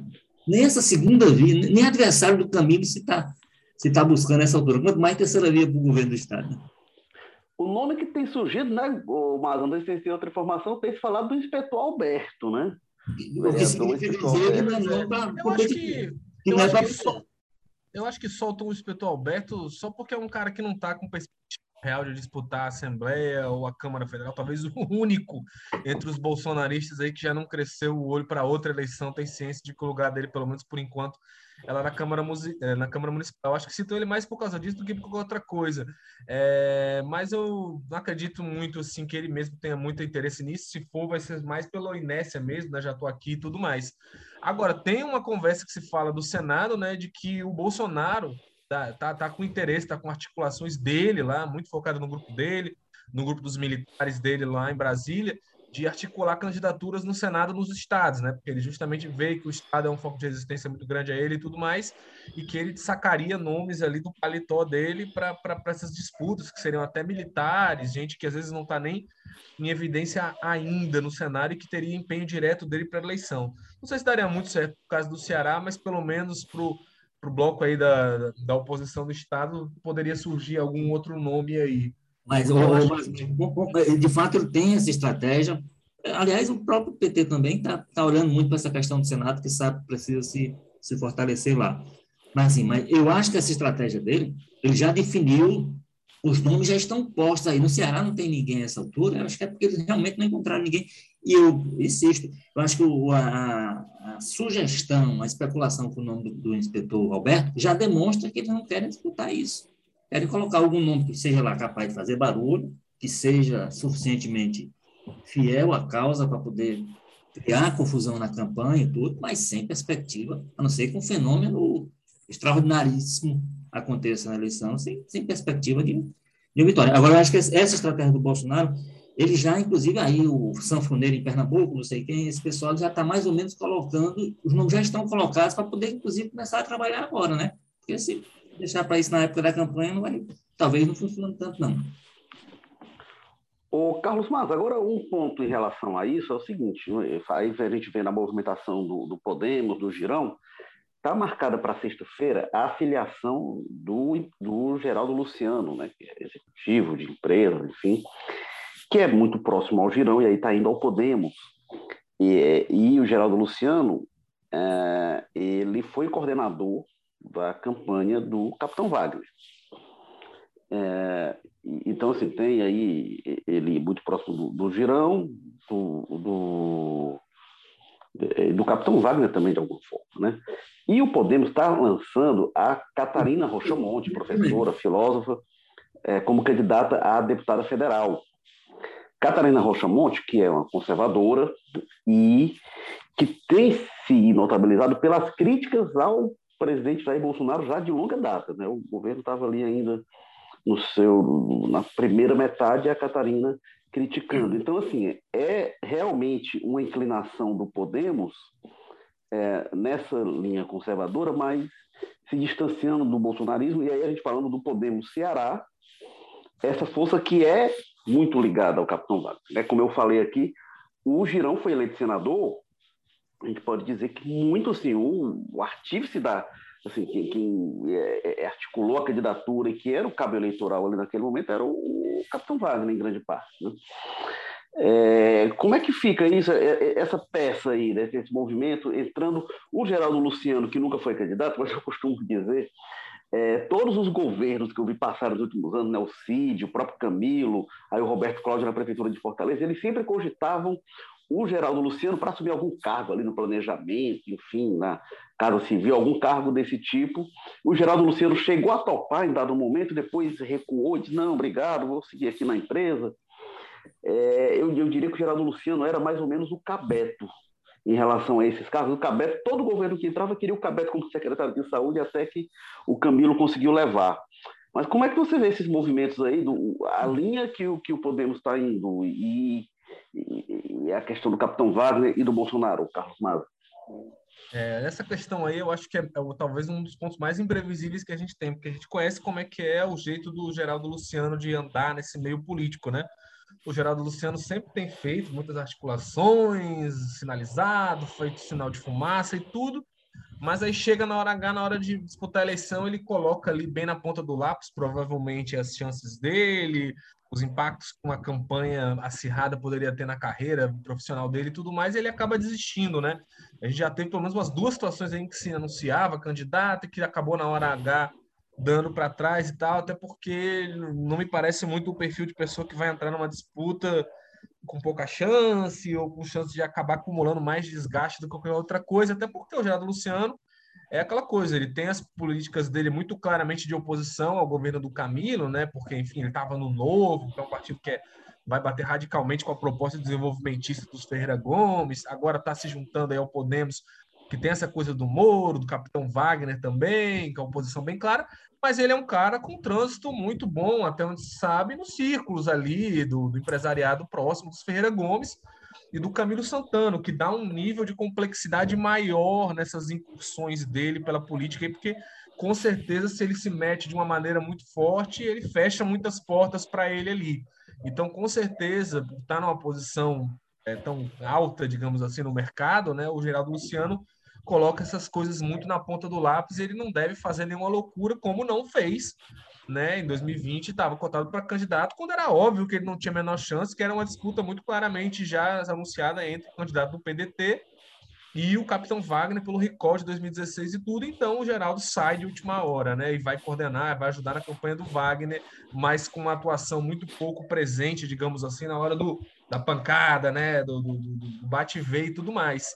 Nem essa segunda via, nem adversário do Camilo se está se tá buscando essa altura, quanto mais terceira via para o governo do Estado. Né? O nome que tem surgido, né, o Mas, não sei se tem outra informação, tem se falado do inspetor Alberto, né? O que significa dizer que não é para eu acho que, eu, acho que só, eu acho que soltam o inspetor Alberto só porque é um cara que não está com perspectiva real de disputar a Assembleia ou a Câmara Federal, talvez o único entre os bolsonaristas aí que já não cresceu o olho para outra eleição, tem ciência de que o lugar dele, pelo menos por enquanto, ela na Câmara, é, na Câmara Municipal. Acho que citou ele mais por causa disso do que por qualquer outra coisa. É, mas eu não acredito muito assim que ele mesmo tenha muito interesse nisso. Se for, vai ser mais pela inércia mesmo, né? Já estou aqui e tudo mais. Agora, tem uma conversa que se fala do Senado, né? De que o Bolsonaro tá, tá, tá com interesse, tá com articulações dele lá, muito focado no grupo dele, no grupo dos militares dele lá em Brasília, de articular candidaturas no Senado nos estados, né? Porque ele justamente vê que o estado é um foco de resistência muito grande a ele e tudo mais, e que ele sacaria nomes ali do paletó dele para essas disputas, que seriam até militares, gente que às vezes não está nem em evidência ainda no cenário e que teria empenho direto dele para a eleição. Não sei se daria muito certo por causa do Ceará, mas pelo menos para o bloco aí da, da oposição do estado poderia surgir algum outro nome aí. Mas, de fato, ele tem essa estratégia. Aliás, o próprio PT também está tá olhando muito para essa questão do Senado, que sabe que precisa se, se fortalecer lá. Mas, assim, mas eu acho que essa estratégia dele, ele já definiu, os nomes já estão postos aí. No Ceará não tem ninguém nessa altura, eu acho que é porque eles realmente não encontraram ninguém. E eu insisto, eu acho que o, a, a, sugestão, a especulação com o nome do, do inspetor Roberto já demonstra que eles não querem disputar isso. Querem colocar algum nome que seja lá capaz de fazer barulho, que seja suficientemente fiel à causa para poder criar confusão na campanha e tudo, mas sem perspectiva, a não ser que um fenômeno extraordinaríssimo aconteça na eleição, sem, sem perspectiva de, de vitória. Agora, eu acho que essa estratégia do Bolsonaro, ele já, inclusive, aí o Sanfoneiro em Pernambuco, não sei quem, esse pessoal já está mais ou menos colocando, os nomes já estão colocados para poder, inclusive, começar a trabalhar agora, né? Porque se deixar para isso na época da campanha, não vai, talvez não funcione tanto, não. O Carlos Mas, agora um ponto em relação a isso é o seguinte: né, aí a gente vê na movimentação do, do Podemos, do Girão, está marcada para sexta-feira a afiliação do, do Geraldo Luciano, né, que é executivo de empresa, enfim, que é muito próximo ao Girão e aí está indo ao Podemos. E, e o Geraldo Luciano, é, ele foi coordenador da campanha do Capitão Wagner. É, então, assim, tem aí ele muito próximo do, do Girão, do, do, do, Capitão Wagner também, de alguma forma, né? E o Podemos está lançando a Catarina Rochamonte, professora, filósofa, é, como candidata a deputada federal. Catarina Rochamonte, que é uma conservadora e que tem se notabilizado pelas críticas ao presidente Jair Bolsonaro já de longa data. Né? O governo estava ali ainda no seu na primeira metade a Catarina criticando. Então, assim, é realmente uma inclinação do Podemos é, nessa linha conservadora, mas se distanciando do bolsonarismo, e aí a gente falando do Podemos Ceará, essa força que é muito ligada ao Capitão Wagner. Né? Como eu falei aqui, o Girão foi eleito senador a gente pode dizer que muito assim, o, o artífice da, assim, quem, quem é, é, articulou a candidatura e que era o cabo eleitoral ali naquele momento era o, Capitão Wagner, em grande parte. Né? É, como é que fica isso, é, é, essa peça aí, né, esse movimento, entrando o Geraldo Luciano, que nunca foi candidato, mas eu costumo dizer, é, todos os governos que eu vi passar nos últimos anos, né, o Cid, o próprio Camilo, aí o Roberto Cláudio na Prefeitura de Fortaleza, eles sempre cogitavam o Geraldo Luciano para assumir algum cargo ali no planejamento, enfim, na Casa Civil, algum cargo desse tipo. O Geraldo Luciano chegou a topar em dado momento, depois recuou, disse, não, obrigado, vou seguir aqui na empresa. É, eu, eu, diria que o Geraldo Luciano era mais ou menos o cabeto em relação a esses casos. O cabeto, todo governo que entrava queria o cabeto como secretário de saúde, até que o Camilo conseguiu levar. Mas como é que você vê esses movimentos aí, do, a linha que o, que o Podemos está indo e e, a questão do Capitão Wagner e do Bolsonaro, Carlos Maza. É, essa questão aí eu acho que é, é, talvez um dos pontos mais imprevisíveis que a gente tem, porque a gente conhece como é que é o jeito do Geraldo Luciano de andar nesse meio político, né? O Geraldo Luciano sempre tem feito muitas articulações, sinalizado, feito sinal de fumaça e tudo, mas aí chega na hora H, na hora de disputar a eleição, ele coloca ali bem na ponta do lápis, provavelmente as chances dele, os impactos que uma campanha acirrada poderia ter na carreira profissional dele e tudo mais, ele acaba desistindo, né? A gente já teve pelo menos umas duas situações em que se anunciava candidato e que acabou na hora H dando para trás e tal, até porque não me parece muito o perfil de pessoa que vai entrar numa disputa com pouca chance ou com chance de acabar acumulando mais desgaste do que qualquer outra coisa, até porque o Gerardo Luciano é aquela coisa, ele tem as políticas dele muito claramente de oposição ao governo do Camilo, né? Porque, enfim, ele estava no Novo, que é um partido que é, vai bater radicalmente com a proposta desenvolvimentista dos Ferreira Gomes, agora está se juntando aí ao Podemos, que tem essa coisa do Moro, do Capitão Wagner também, que é uma oposição bem clara, mas ele é um cara com trânsito muito bom, até onde se sabe, nos círculos ali do, do empresariado próximo dos Ferreira Gomes e do Camilo Santana, que dá um nível de complexidade maior nessas incursões dele pela política, porque com certeza se ele se mete de uma maneira muito forte, ele fecha muitas portas para ele ali. Então, com certeza, está numa posição é, tão alta, digamos assim, no mercado, né? O Geraldo Luciano coloca essas coisas muito na ponta do lápis, ele não deve fazer nenhuma loucura, como não fez, né? Em 2020 estava cotado para candidato, quando era óbvio que ele não tinha a menor chance, que era uma disputa muito claramente já anunciada entre o candidato do PDT e o Capitão Wagner pelo recorde de 2016 e tudo. Então o Geraldo sai de última hora, né? E vai coordenar, vai ajudar na campanha do Wagner, mas com uma atuação muito pouco presente, digamos assim, na hora do, da pancada, né? Do, do, do bate-vê e tudo mais.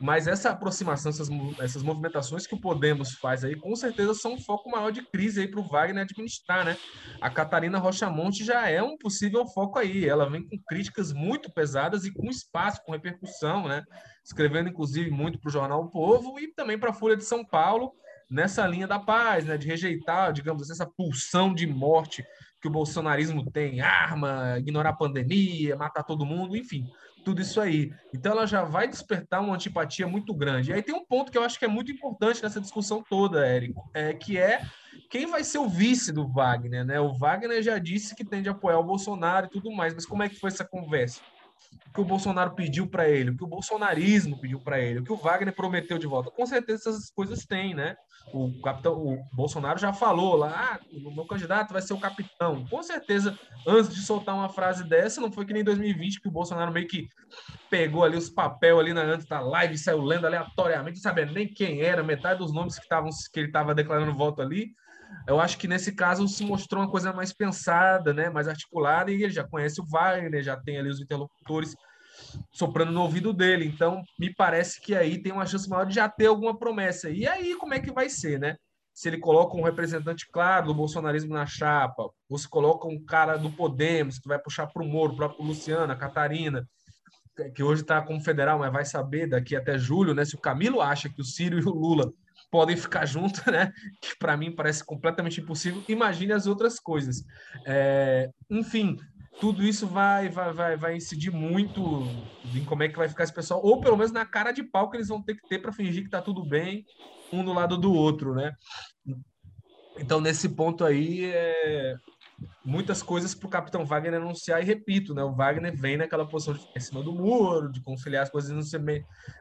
Mas essa aproximação, essas, essas movimentações que o Podemos faz aí, com certeza são um foco maior de crise aí para o Wagner administrar, né? A Catarina Rochamonte já é um possível foco aí. Ela vem com críticas muito pesadas e com espaço, com repercussão, né? Escrevendo, inclusive, muito para o jornal O Povo e também para a Folha de São Paulo, nessa linha da paz, né? De rejeitar, digamos assim, essa pulsão de morte que o bolsonarismo tem, arma, ignorar a pandemia, matar todo mundo, enfim tudo isso aí. Então ela já vai despertar uma antipatia muito grande. E aí tem um ponto que eu acho que é muito importante nessa discussão toda, Érico, é, que é quem vai ser o vice do Wagner, né? O Wagner já disse que tem de apoiar o Bolsonaro e tudo mais, mas como é que foi essa conversa? O que o Bolsonaro pediu para ele, o que o bolsonarismo pediu para ele, o que o Wagner prometeu de volta. Com certeza essas coisas têm, né? O capitão, o Bolsonaro já falou lá, ah, o meu candidato vai ser o capitão. Com certeza, antes de soltar uma frase dessa, não foi que nem em 2020 que o Bolsonaro meio que pegou ali os papéis ali na antes da live e saiu lendo aleatoriamente, sabendo nem quem era, metade dos nomes que estavam que ele estava declarando voto ali. Eu acho que nesse caso se mostrou uma coisa mais pensada, né, mais articulada, e ele já conhece o Wagner, já tem ali os interlocutores soprando no ouvido dele. Então, me parece que aí tem uma chance maior de já ter alguma promessa. E aí, como é que vai ser, né? Se ele coloca um representante claro do bolsonarismo na chapa, ou se coloca um cara do Podemos, que vai puxar para o Moro, o próprio Luciano, a Catarina, que hoje está como federal, mas vai saber daqui até julho, né? Se o Camilo acha que o Ciro e o Lula podem ficar juntos, né? Que para mim parece completamente impossível. Imagine as outras coisas. É, enfim, tudo isso vai, vai, vai, vai incidir muito em como é que vai ficar esse pessoal, ou pelo menos na cara de pau que eles vão ter que ter para fingir que está tudo bem, um do lado do outro, né? Então, nesse ponto aí, é... muitas coisas para o Capitão Wagner anunciar, e repito, né? O Wagner vem naquela posição de ficar em cima do muro, de conciliar as coisas, não ser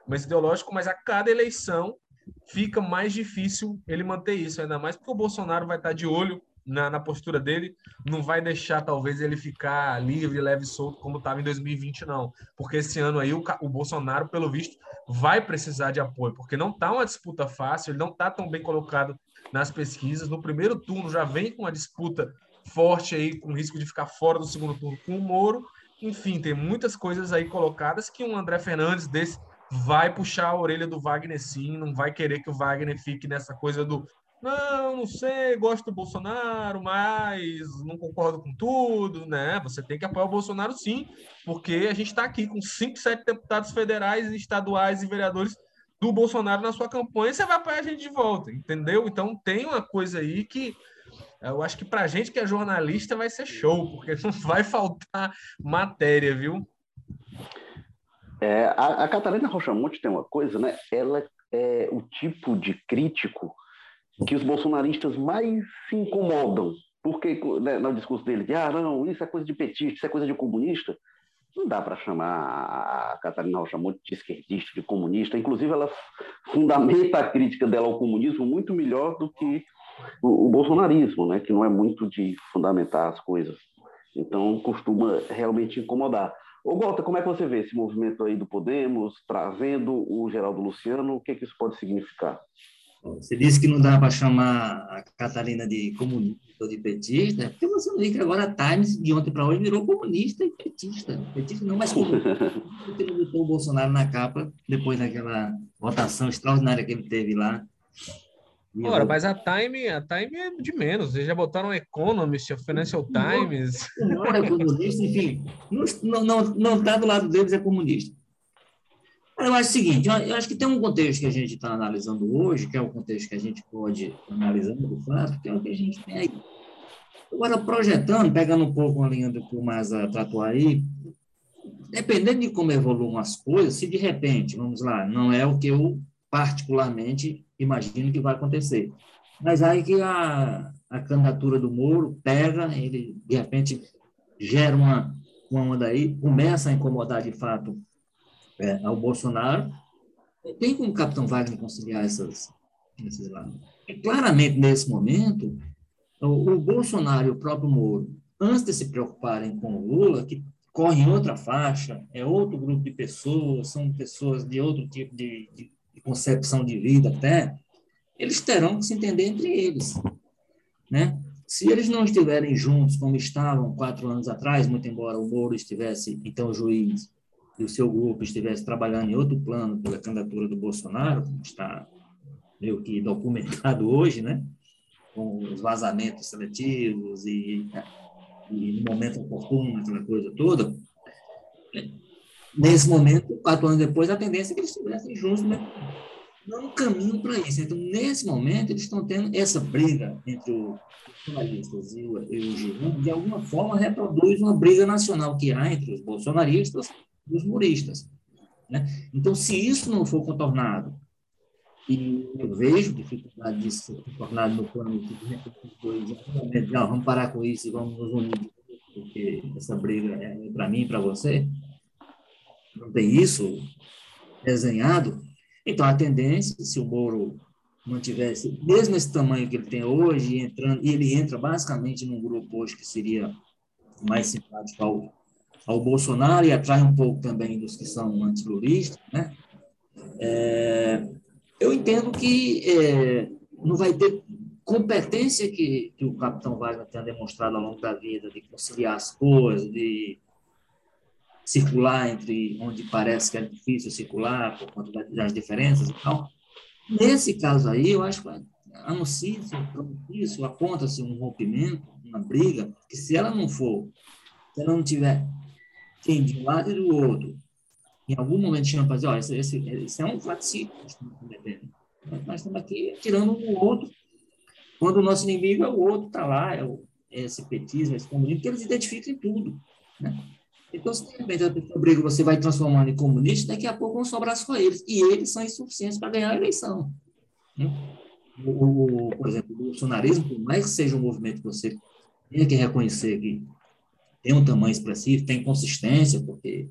mais ideológico, mas a cada eleição fica mais difícil ele manter isso, ainda mais porque o Bolsonaro vai estar de olho na, na, postura dele, não vai deixar talvez ele ficar livre, leve e solto como estava em 2020, não. Porque esse ano aí o, o, Bolsonaro, pelo visto, vai precisar de apoio, porque não está uma disputa fácil, ele não está tão bem colocado nas pesquisas. No primeiro turno já vem com uma disputa forte aí, com risco de ficar fora do segundo turno com o Moro. Enfim, tem muitas coisas aí colocadas que um André Fernandes desse vai puxar a orelha do Wagner sim, não vai querer que o Wagner fique nessa coisa do não, não sei, gosto do Bolsonaro, mas não concordo com tudo, né? Você tem que apoiar o Bolsonaro sim, porque a gente está aqui com cinco, sete deputados federais, estaduais e vereadores do Bolsonaro na sua campanha, você vai apoiar a gente de volta, entendeu? Então tem uma coisa aí que eu acho que para a gente que é jornalista vai ser show, porque não vai faltar matéria, viu? É, a, a Catarina Rochamonte tem uma coisa, né? Ela é o tipo de crítico que os bolsonaristas mais se incomodam. Porque né, no discurso dele, de, ah, não, isso é coisa de petista, isso é coisa de comunista. Não dá para chamar a Catarina Rochamonte de esquerdista, de comunista. Inclusive, ela fundamenta a crítica dela ao comunismo muito melhor do que o, o bolsonarismo, né? que não é muito de fundamentar as coisas. Então, costuma realmente incomodar. Ô, Gota, como é que você vê esse movimento aí do Podemos, trazendo o Geraldo Luciano? O que, que isso pode significar? Você disse que não dá para chamar a Catarina de comunista ou de petista, é porque você não vê que agora a Times, de ontem para hoje, virou comunista e petista. Petista não, mas comunista. Ele botou o Bolsonaro na capa, depois daquela votação extraordinária que ele teve lá, Ora, mas a Time, a Time é de menos. Eles já botaram Economist, a Financial Times. Não, é comunista, enfim. Não, não, não tá do lado deles, é comunista. Eu acho o seguinte, eu acho que tem um contexto que a gente está analisando hoje, que é o contexto que a gente pode analisar do fato, que é o que a gente tem aí. Agora, projetando, pegando um pouco a linha do que o Maza tratou aí, dependendo de como evoluam as coisas, se de repente, vamos lá, não é o que eu particularmente imagino que vai acontecer. Mas aí que a, a candidatura do Moro pega, ele de repente gera uma, uma onda aí, começa a incomodar de fato é, ao Bolsonaro. Tem como o capitão Wagner conciliar essas, esses lados? E claramente, nesse momento, o, o Bolsonaro e o próprio Moro, antes de se preocuparem com o Lula, que corre em outra faixa, é outro grupo de pessoas, são pessoas de outro tipo de, de concepção de vida até, eles terão que se entender entre eles. Né? Se eles não estiverem juntos como estavam quatro anos atrás, muito embora o Moro estivesse, então, juiz, e o seu grupo estivesse trabalhando em outro plano pela candidatura do Bolsonaro, como está meio que documentado hoje, né? com os vazamentos seletivos e, e no momento oportuno, aquela coisa toda, Nesse momento, quatro anos depois, a tendência é que eles estivessem juntos, né? não caminho para isso. Então, nesse momento, eles estão tendo essa briga entre os jornalistas e o, e o de alguma forma reproduz uma briga nacional que há entre os bolsonaristas e os muristas. Né? Então, se isso não for contornado, e eu vejo dificuldade disso ser contornado no plano de dois, não, vamos parar com isso e vamos nos unir, porque essa briga é para mim e para você, não tem isso desenhado, então a tendência, se o Moro mantivesse, mesmo esse tamanho que ele tem hoje, entrando, e ele entra basicamente num grupo hoje que seria mais simpático ao, ao Bolsonaro e atrai um pouco também dos que são antiluristas, né? É, eu entendo que é, não vai ter competência que, que o capitão Wagner tenha demonstrado ao longo da vida de conciliar as coisas, de circular entre onde parece que é difícil circular por conta das diferenças e tal. Nesse caso aí, eu acho que anuncia-se, isso, aponta-se um rompimento, uma briga, que se ela não for, se ela não tiver quem de um lado e do outro, em algum momento chama para dizer, olha, esse, esse, esse é um flaticínio que estamos cometendo. Nós estamos aqui tirando um do outro, quando o nosso inimigo é o outro, está lá, é, o, é esse petismo, esse comunismo, que eles identificam em tudo. Né? Então, se repente a pessoa briga você vai transformando em comunista, daqui a pouco vão sobrar só eles. E eles são insuficientes para ganhar a eleição. Né? O, o, por exemplo, o bolsonarismo, por mais que seja um movimento que você tenha que reconhecer que tem um tamanho expressivo, tem consistência, porque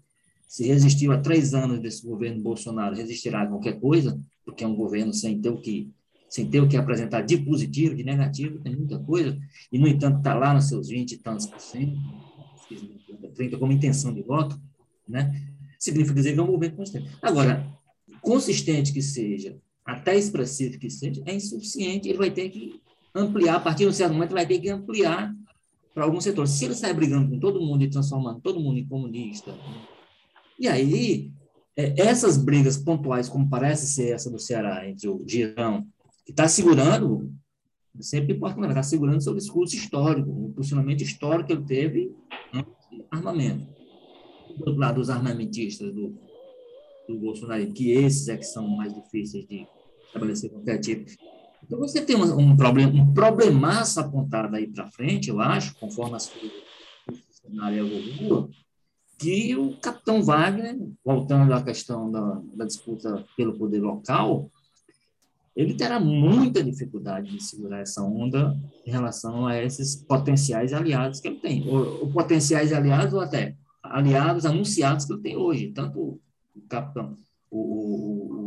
se resistiu a três anos desse governo Bolsonaro, resistirá a qualquer coisa, porque é um governo sem ter o que sem ter o que apresentar de positivo, de negativo, tem muita coisa, e, no entanto, está lá nos seus 20 e tantos por cento, 30 como intenção de voto, né? significa dizer que é um movimento consistente. Agora, consistente que seja, até expressivo que seja, é insuficiente, ele vai ter que ampliar, a partir de um certo momento, vai ter que ampliar para algum setor. Se ele sai brigando com todo mundo e transformando todo mundo em comunista, e aí, é, essas brigas pontuais, como parece ser essa do Ceará, entre o Girão, que está segurando, sempre importa, está segurando seu discurso histórico, o posicionamento histórico que ele teve armamento. Do outro lado, os armamentistas do, do Bolsonaro, que esses é que são mais difíceis de estabelecer qualquer tipo. Então, você tem um, um, problema, um problemaço apontado aí para frente, eu acho, conforme as coisas evoluam, que o capitão Wagner, voltando à questão da, da disputa pelo poder local, ele terá muita dificuldade de segurar essa onda em relação a esses potenciais aliados que ele tem, ou, ou potenciais aliados ou até aliados anunciados que ele tem hoje, tanto o capitão, o, o,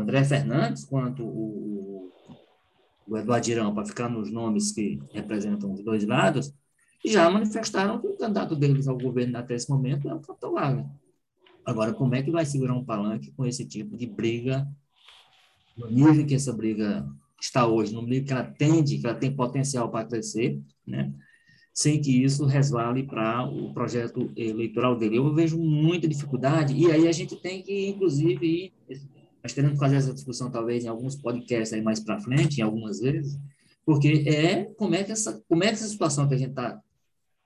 André Fernandes, quanto o, o Eduardo Girão, para ficar nos nomes que representam os dois lados, já manifestaram que o candidato deles ao governo até esse momento é o capitão Wagner. Agora, como é que vai segurar um palanque com esse tipo de briga no nível que essa briga está hoje, no nível que ela tende, que ela tem potencial para crescer, né? sem que isso resvale para o projeto eleitoral dele. Eu vejo muita dificuldade, e aí a gente tem que, inclusive, nós teremos que fazer essa discussão, talvez, em alguns podcasts aí mais para frente, em algumas vezes, porque é como é que essa, como é que essa situação que a gente está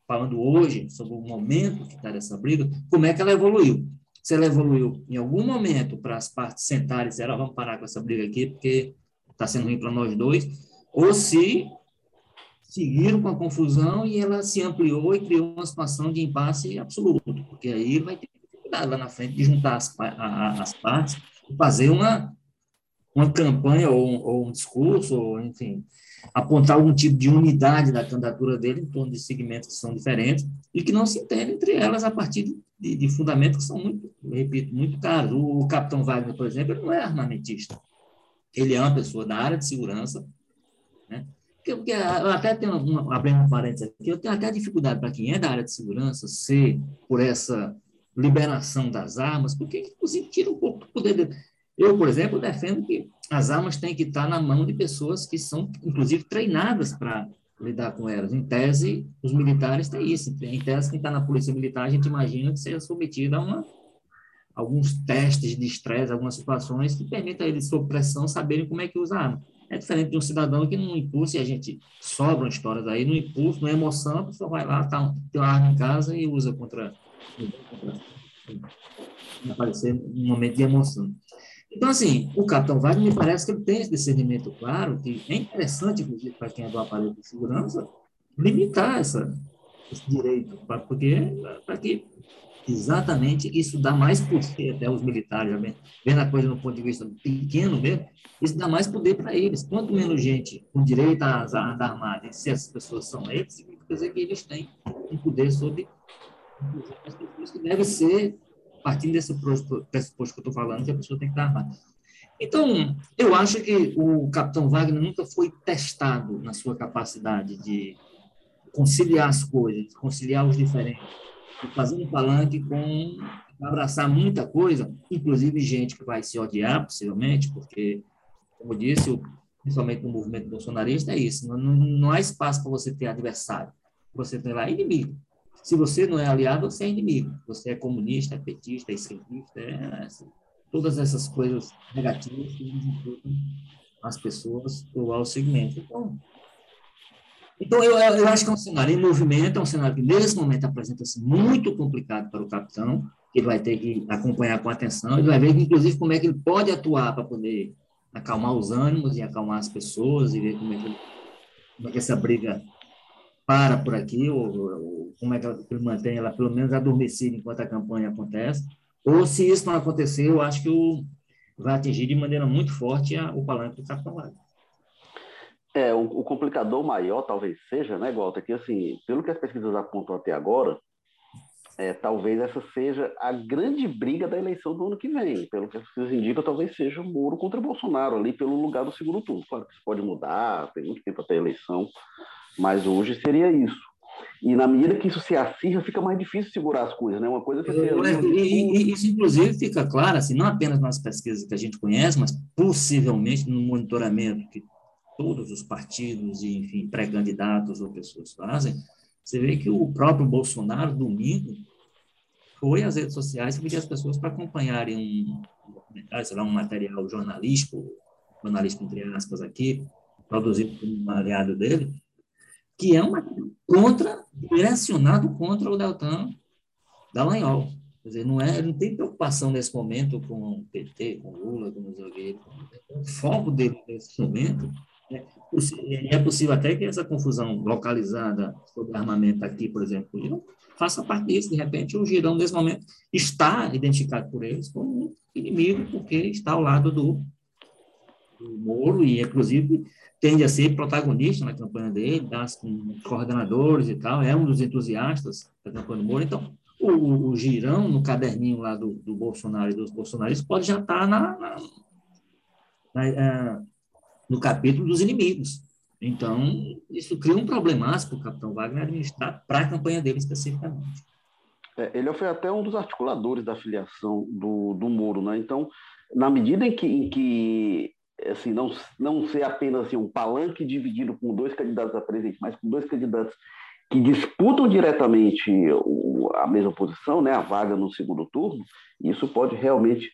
falando hoje, sobre o momento que está essa briga, como é que ela evoluiu? Se ela evoluiu em algum momento para as partes sentarem e dizer, vamos parar com essa briga aqui, porque está sendo ruim para nós dois, ou se seguiram com a confusão e ela se ampliou e criou uma situação de impasse absoluto, porque aí vai ter dificuldade lá na frente de juntar as, a, as partes fazer uma, uma campanha ou, ou um discurso, ou, enfim, apontar algum tipo de unidade da candidatura dele em torno de segmentos que são diferentes e que não se entendem entre elas a partir de, de fundamentos que são muito, repito, muito caros. O, capitão Wagner, por exemplo, não é armamentista. Ele é uma pessoa da área de segurança, né? Porque, porque eu até tenho, uma, abrindo parênteses aqui, eu tenho até dificuldade para quem é da área de segurança ser por essa liberação das armas, porque, inclusive, tira um pouco do poder dele. Eu, por exemplo, defendo que as armas têm que estar na mão de pessoas que são, inclusive, treinadas para lidar com elas. Em tese, os militares têm isso. Em tese, quem está na polícia militar, a gente imagina que seja submetido a uma, alguns testes de estresse, algumas situações que permitam a eles, sob pressão, saberem como é que usa a arma. É diferente de um cidadão que, no impulso, e a gente sobram histórias aí, no impulso, na emoção, a pessoa vai lá, tá, tem uma arma em casa e usa contra. Aparecer um momento de emoção. Então, assim, o capitão Wagner me parece que ele tem esse discernimento claro, que é interessante, inclusive, para quem é do aparelho de segurança, limitar essa, esse direito, porque para que exatamente isso dá mais poder até os militares, vendo a coisa no ponto de vista pequeno mesmo, isso dá mais poder para eles. Quanto menos gente com direito à arma armada, se essas pessoas são eles, significa dizer que eles têm um poder sobre deve ser partindo desse pressuposto que eu estou falando, que a pessoa tem que estar armada. Então, eu acho que o capitão Wagner nunca foi testado na sua capacidade de conciliar as coisas, conciliar os diferentes, fazer um palanque com abraçar muita coisa, inclusive gente que vai se odiar, possivelmente, porque, como disse, principalmente no movimento bolsonarista, é isso, não, não há espaço para você ter adversário, você tem lá inimigo. Se você não é aliado, você é inimigo. Você é comunista, petista, esquerdista, é assim, todas essas coisas negativas que dificultam as pessoas ao segmento. Então, então eu, eu acho que é um cenário em movimento, é um cenário que nesse momento apresenta-se muito complicado para o capitão, que ele vai ter que acompanhar com atenção, ele vai ver, inclusive, como é que ele pode atuar para poder acalmar os ânimos e acalmar as pessoas e ver como é que, como é que essa briga para por aqui, ou, ou como é que ele mantém ela pelo menos adormecida enquanto a campanha acontece, ou se isso não acontecer, eu acho que o, vai atingir de maneira muito forte a, o palanque do Wagner. É, o, o, complicador maior talvez seja, né, Walter, que assim, pelo que as pesquisas apontam até agora, é, talvez essa seja a grande briga da eleição do ano que vem. Pelo que as pesquisas indicam, talvez seja o Moro contra Bolsonaro ali pelo lugar do segundo turno. Claro que isso pode mudar, tem muito tempo até a eleição, mas hoje seria isso. E na medida que isso se acirra, fica mais difícil segurar as coisas, né? Uma coisa que você... e, e, isso, inclusive, fica claro, assim, não apenas nas pesquisas que a gente conhece, mas possivelmente no monitoramento que todos os partidos e, enfim, pré-candidatos ou pessoas fazem, você vê que o próprio Bolsonaro, domingo, foi às redes sociais pedir as pessoas para acompanharem um documentário, sei lá, um material jornalístico, jornalístico entre aspas aqui, produzido por um aliado dele, que é uma contra, direcionado contra o Deltan Dallagnol. Quer dizer, não, é, não tem preocupação nesse momento com o PT, com o Lula, com os O foco dele nesse momento É, é possível até que essa confusão localizada sobre armamento aqui, por exemplo, faça parte disso. De repente, o Girão, nesse momento, está identificado por eles como um inimigo, porque está ao lado do, do Moro e, inclusive, tende a ser protagonista na campanha dele, das com coordenadores e tal, é um dos entusiastas da campanha do Moro. Então, o, o Girão, no caderninho lá do, do Bolsonaro e dos bolsonaristas, pode já estar na, na, na, é, no capítulo dos inimigos. Então, isso cria um problemaço para o capitão Wagner administrar para a campanha dele especificamente. É, ele foi até um dos articuladores da filiação do, do Moro, né? Então, na medida em que, em que assim, não, não ser apenas assim, um palanque dividido com dois candidatos a presidente, mas com dois candidatos que disputam diretamente a mesma posição, né, a vaga no segundo turno, isso pode realmente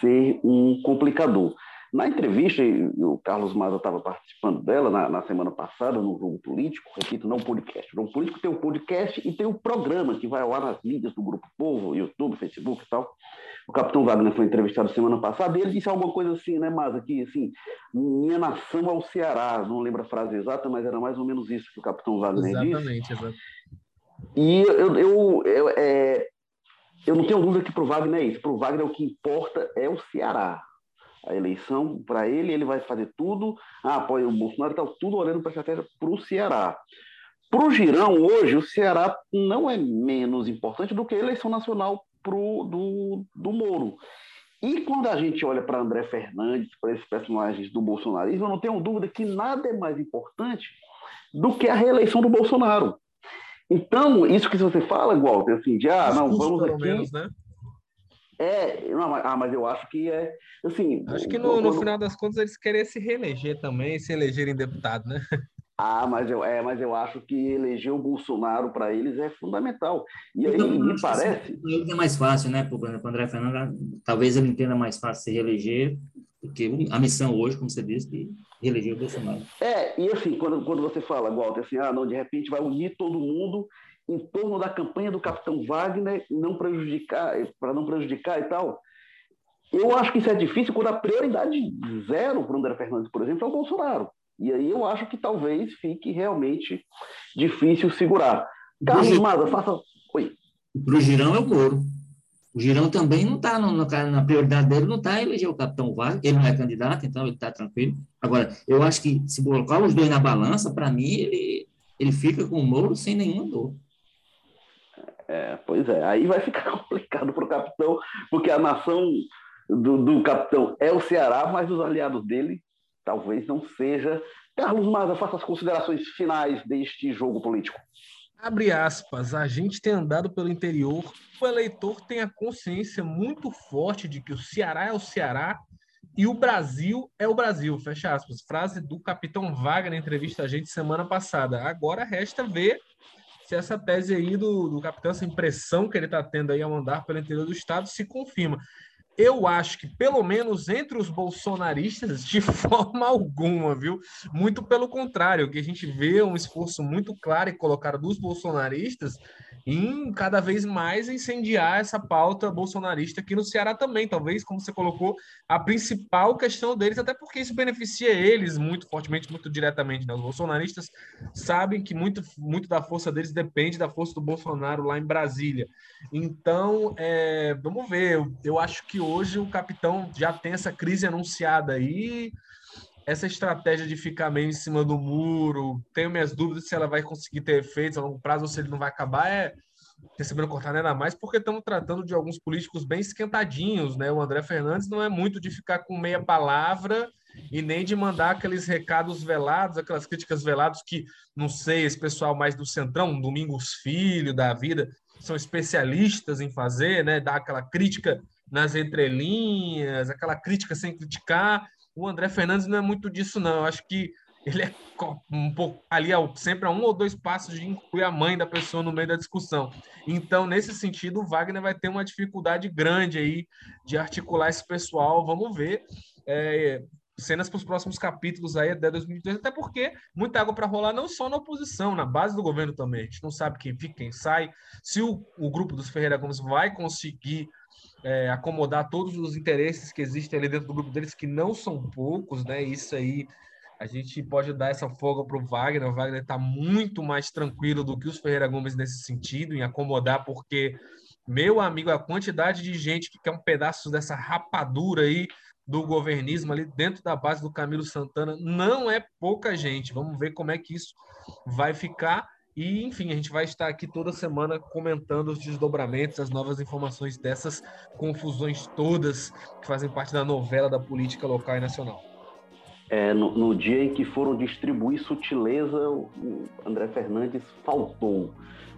ser um complicador. Na entrevista, o Carlos Maza estava participando dela na, na, semana passada, no Jogo Político, repito, não podcast. O Jogo Político tem o podcast e tem o programa que vai ao ar nas mídias do Grupo Povo, YouTube, Facebook e tal. O Capitão Wagner foi entrevistado semana passada e ele disse alguma coisa assim, né, Maza, que assim, minha nação ao Ceará, não lembro a frase exata, mas era mais ou menos isso que o Capitão Wagner exatamente, disse. Exatamente, E eu, eu, eu, é, eu não tenho dúvida que para o Wagner é isso. Para o Wagner o que importa é o Ceará a eleição para ele, ele vai fazer tudo, ah, apoia o Bolsonaro, está tudo olhando para a estratégia para o Ceará. Para o Girão, hoje, o Ceará não é menos importante do que a eleição nacional pro, do, do Moro. E quando a gente olha para André Fernandes, para esses personagens do bolsonarismo, eu não tenho dúvida que nada é mais importante do que a reeleição do Bolsonaro. Então, isso que você fala, Walter, assim, de ah, não, vamos aqui. Menos, né? É, não, ah, mas eu acho que é. Assim, acho que no, no final das contas eles querem se reeleger também, se elegerem deputado, né? Ah, mas eu, é, mas eu acho que eleger o Bolsonaro para eles é fundamental. E aí, então, me parece. É mais fácil, né? Para o André Fernandes, talvez ele entenda mais fácil se reeleger, porque a missão hoje, como você disse, é reeleger o Bolsonaro. É, e assim, quando, quando você fala, Walter, assim, ah, não, de repente vai unir todo mundo em torno da campanha do Capitão Wagner, não prejudicar, para não prejudicar e tal. Eu acho que isso é difícil quando a prioridade zero para o André Fernandes, por exemplo, é o Bolsonaro. E aí eu acho que talvez fique realmente difícil segurar. Carlos Maza, faça. Oi. Para o Girão é o Moro. O Girão também não está na prioridade dele, não está eleger o capitão Wagner, ele não é candidato, então ele está tranquilo. Agora, eu acho que se colocar os dois na balança, para mim, ele, ele fica com o Moro sem nenhuma dor. É, pois é, aí vai ficar complicado para o capitão, porque a nação do, do, capitão é o Ceará, mas os aliados dele talvez não seja. Carlos Maza, faça as considerações finais deste jogo político. Abre aspas, a gente tem andado pelo interior, o eleitor tem a consciência muito forte de que o Ceará é o Ceará e o Brasil é o Brasil, fecha aspas. Frase do capitão Wagner, entrevista a gente semana passada. Agora resta ver se essa tese aí do, do capitão, essa impressão que ele está tendo aí ao andar pelo interior do estado se confirma. Eu acho que, pelo menos entre os bolsonaristas, de forma alguma, viu? Muito pelo contrário, que a gente vê um esforço muito claro e colocado dos bolsonaristas em cada vez mais incendiar essa pauta bolsonarista aqui no Ceará também. Talvez, como você colocou, a principal questão deles, até porque isso beneficia eles muito fortemente, muito diretamente. Né? Os bolsonaristas sabem que muito, muito da força deles depende da força do Bolsonaro lá em Brasília. Então, é, vamos ver. Eu, eu acho que hoje o capitão já tem essa crise anunciada aí essa estratégia de ficar meio em cima do muro, tenho minhas dúvidas se ela vai conseguir ter efeitos a longo prazo ou se ele não vai acabar, é recebendo cortar ainda mais, porque estamos tratando de alguns políticos bem esquentadinhos, né? O André Fernandes não é muito de ficar com meia palavra e nem de mandar aqueles recados velados, aquelas críticas veladas que, não sei, esse pessoal mais do Centrão, Domingos Filho da vida, são especialistas em fazer, né? Dar aquela crítica nas entrelinhas, aquela crítica sem criticar, o André Fernandes não é muito disso, não. Eu acho que ele é um pouco ali sempre a um ou dois passos de incluir a mãe da pessoa no meio da discussão. Então, nesse sentido, o Wagner vai ter uma dificuldade grande aí de articular esse pessoal. Vamos ver. É, cenas para os próximos capítulos aí até 2022, até porque muita água para rolar não só na oposição, na base do governo também. A gente não sabe quem fica, quem sai, se o, o grupo dos Ferreira Gomes vai conseguir é, acomodar todos os interesses que existem ali dentro do grupo deles, que não são poucos, né? Isso aí A gente pode dar essa folga para o Wagner. O Wagner está muito mais tranquilo do que os Ferreira Gomes nesse sentido, em acomodar, porque, meu amigo, a quantidade de gente que quer um pedaço dessa rapadura aí do governismo ali dentro da base do Camilo Santana não é pouca gente. Vamos ver como é que isso vai ficar. E, enfim, a gente vai estar aqui toda semana comentando os desdobramentos, as novas informações dessas confusões todas que fazem parte da novela da política local e nacional. É, no, no, dia em que foram distribuir sutileza, o André Fernandes faltou.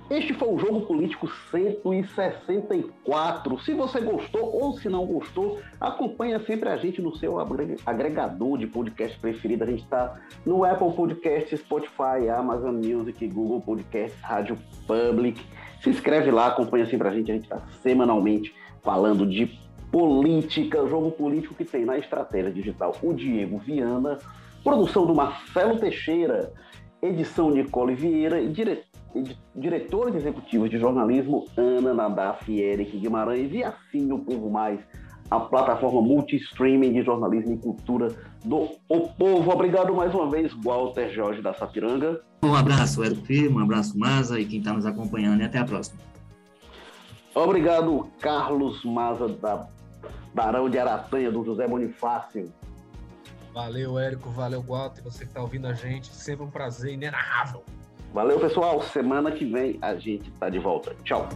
Este foi o Jogo Político 164. Se você gostou ou se não gostou, acompanha sempre a gente no seu agregador de podcast preferido. A gente está no Apple Podcast, Spotify, Amazon Music, Google Podcast, Rádio Public. Se inscreve lá, acompanha sempre a gente. A gente está semanalmente falando de política, jogo político que tem na estratégia digital o Diego Viana, produção do Marcelo Teixeira, edição Nicole Vieira e diretor diretores executivos de jornalismo Ana Nadaf e Eric Guimarães e assim o Povo Mais, a plataforma multi-streaming de jornalismo e cultura do O Povo. Obrigado mais uma vez, Walter Jorge da Sapiranga. Um abraço, Eric Firmo, um abraço, Maza, e quem está nos acompanhando, e até a próxima. Obrigado, Carlos Maza, da Barão de Aratanha, do José Bonifácio. Valeu, Érico, valeu, Walter, você que está ouvindo a gente, sempre um prazer inenarrável. Valeu, pessoal. Semana que vem a gente tá de volta. Tchau.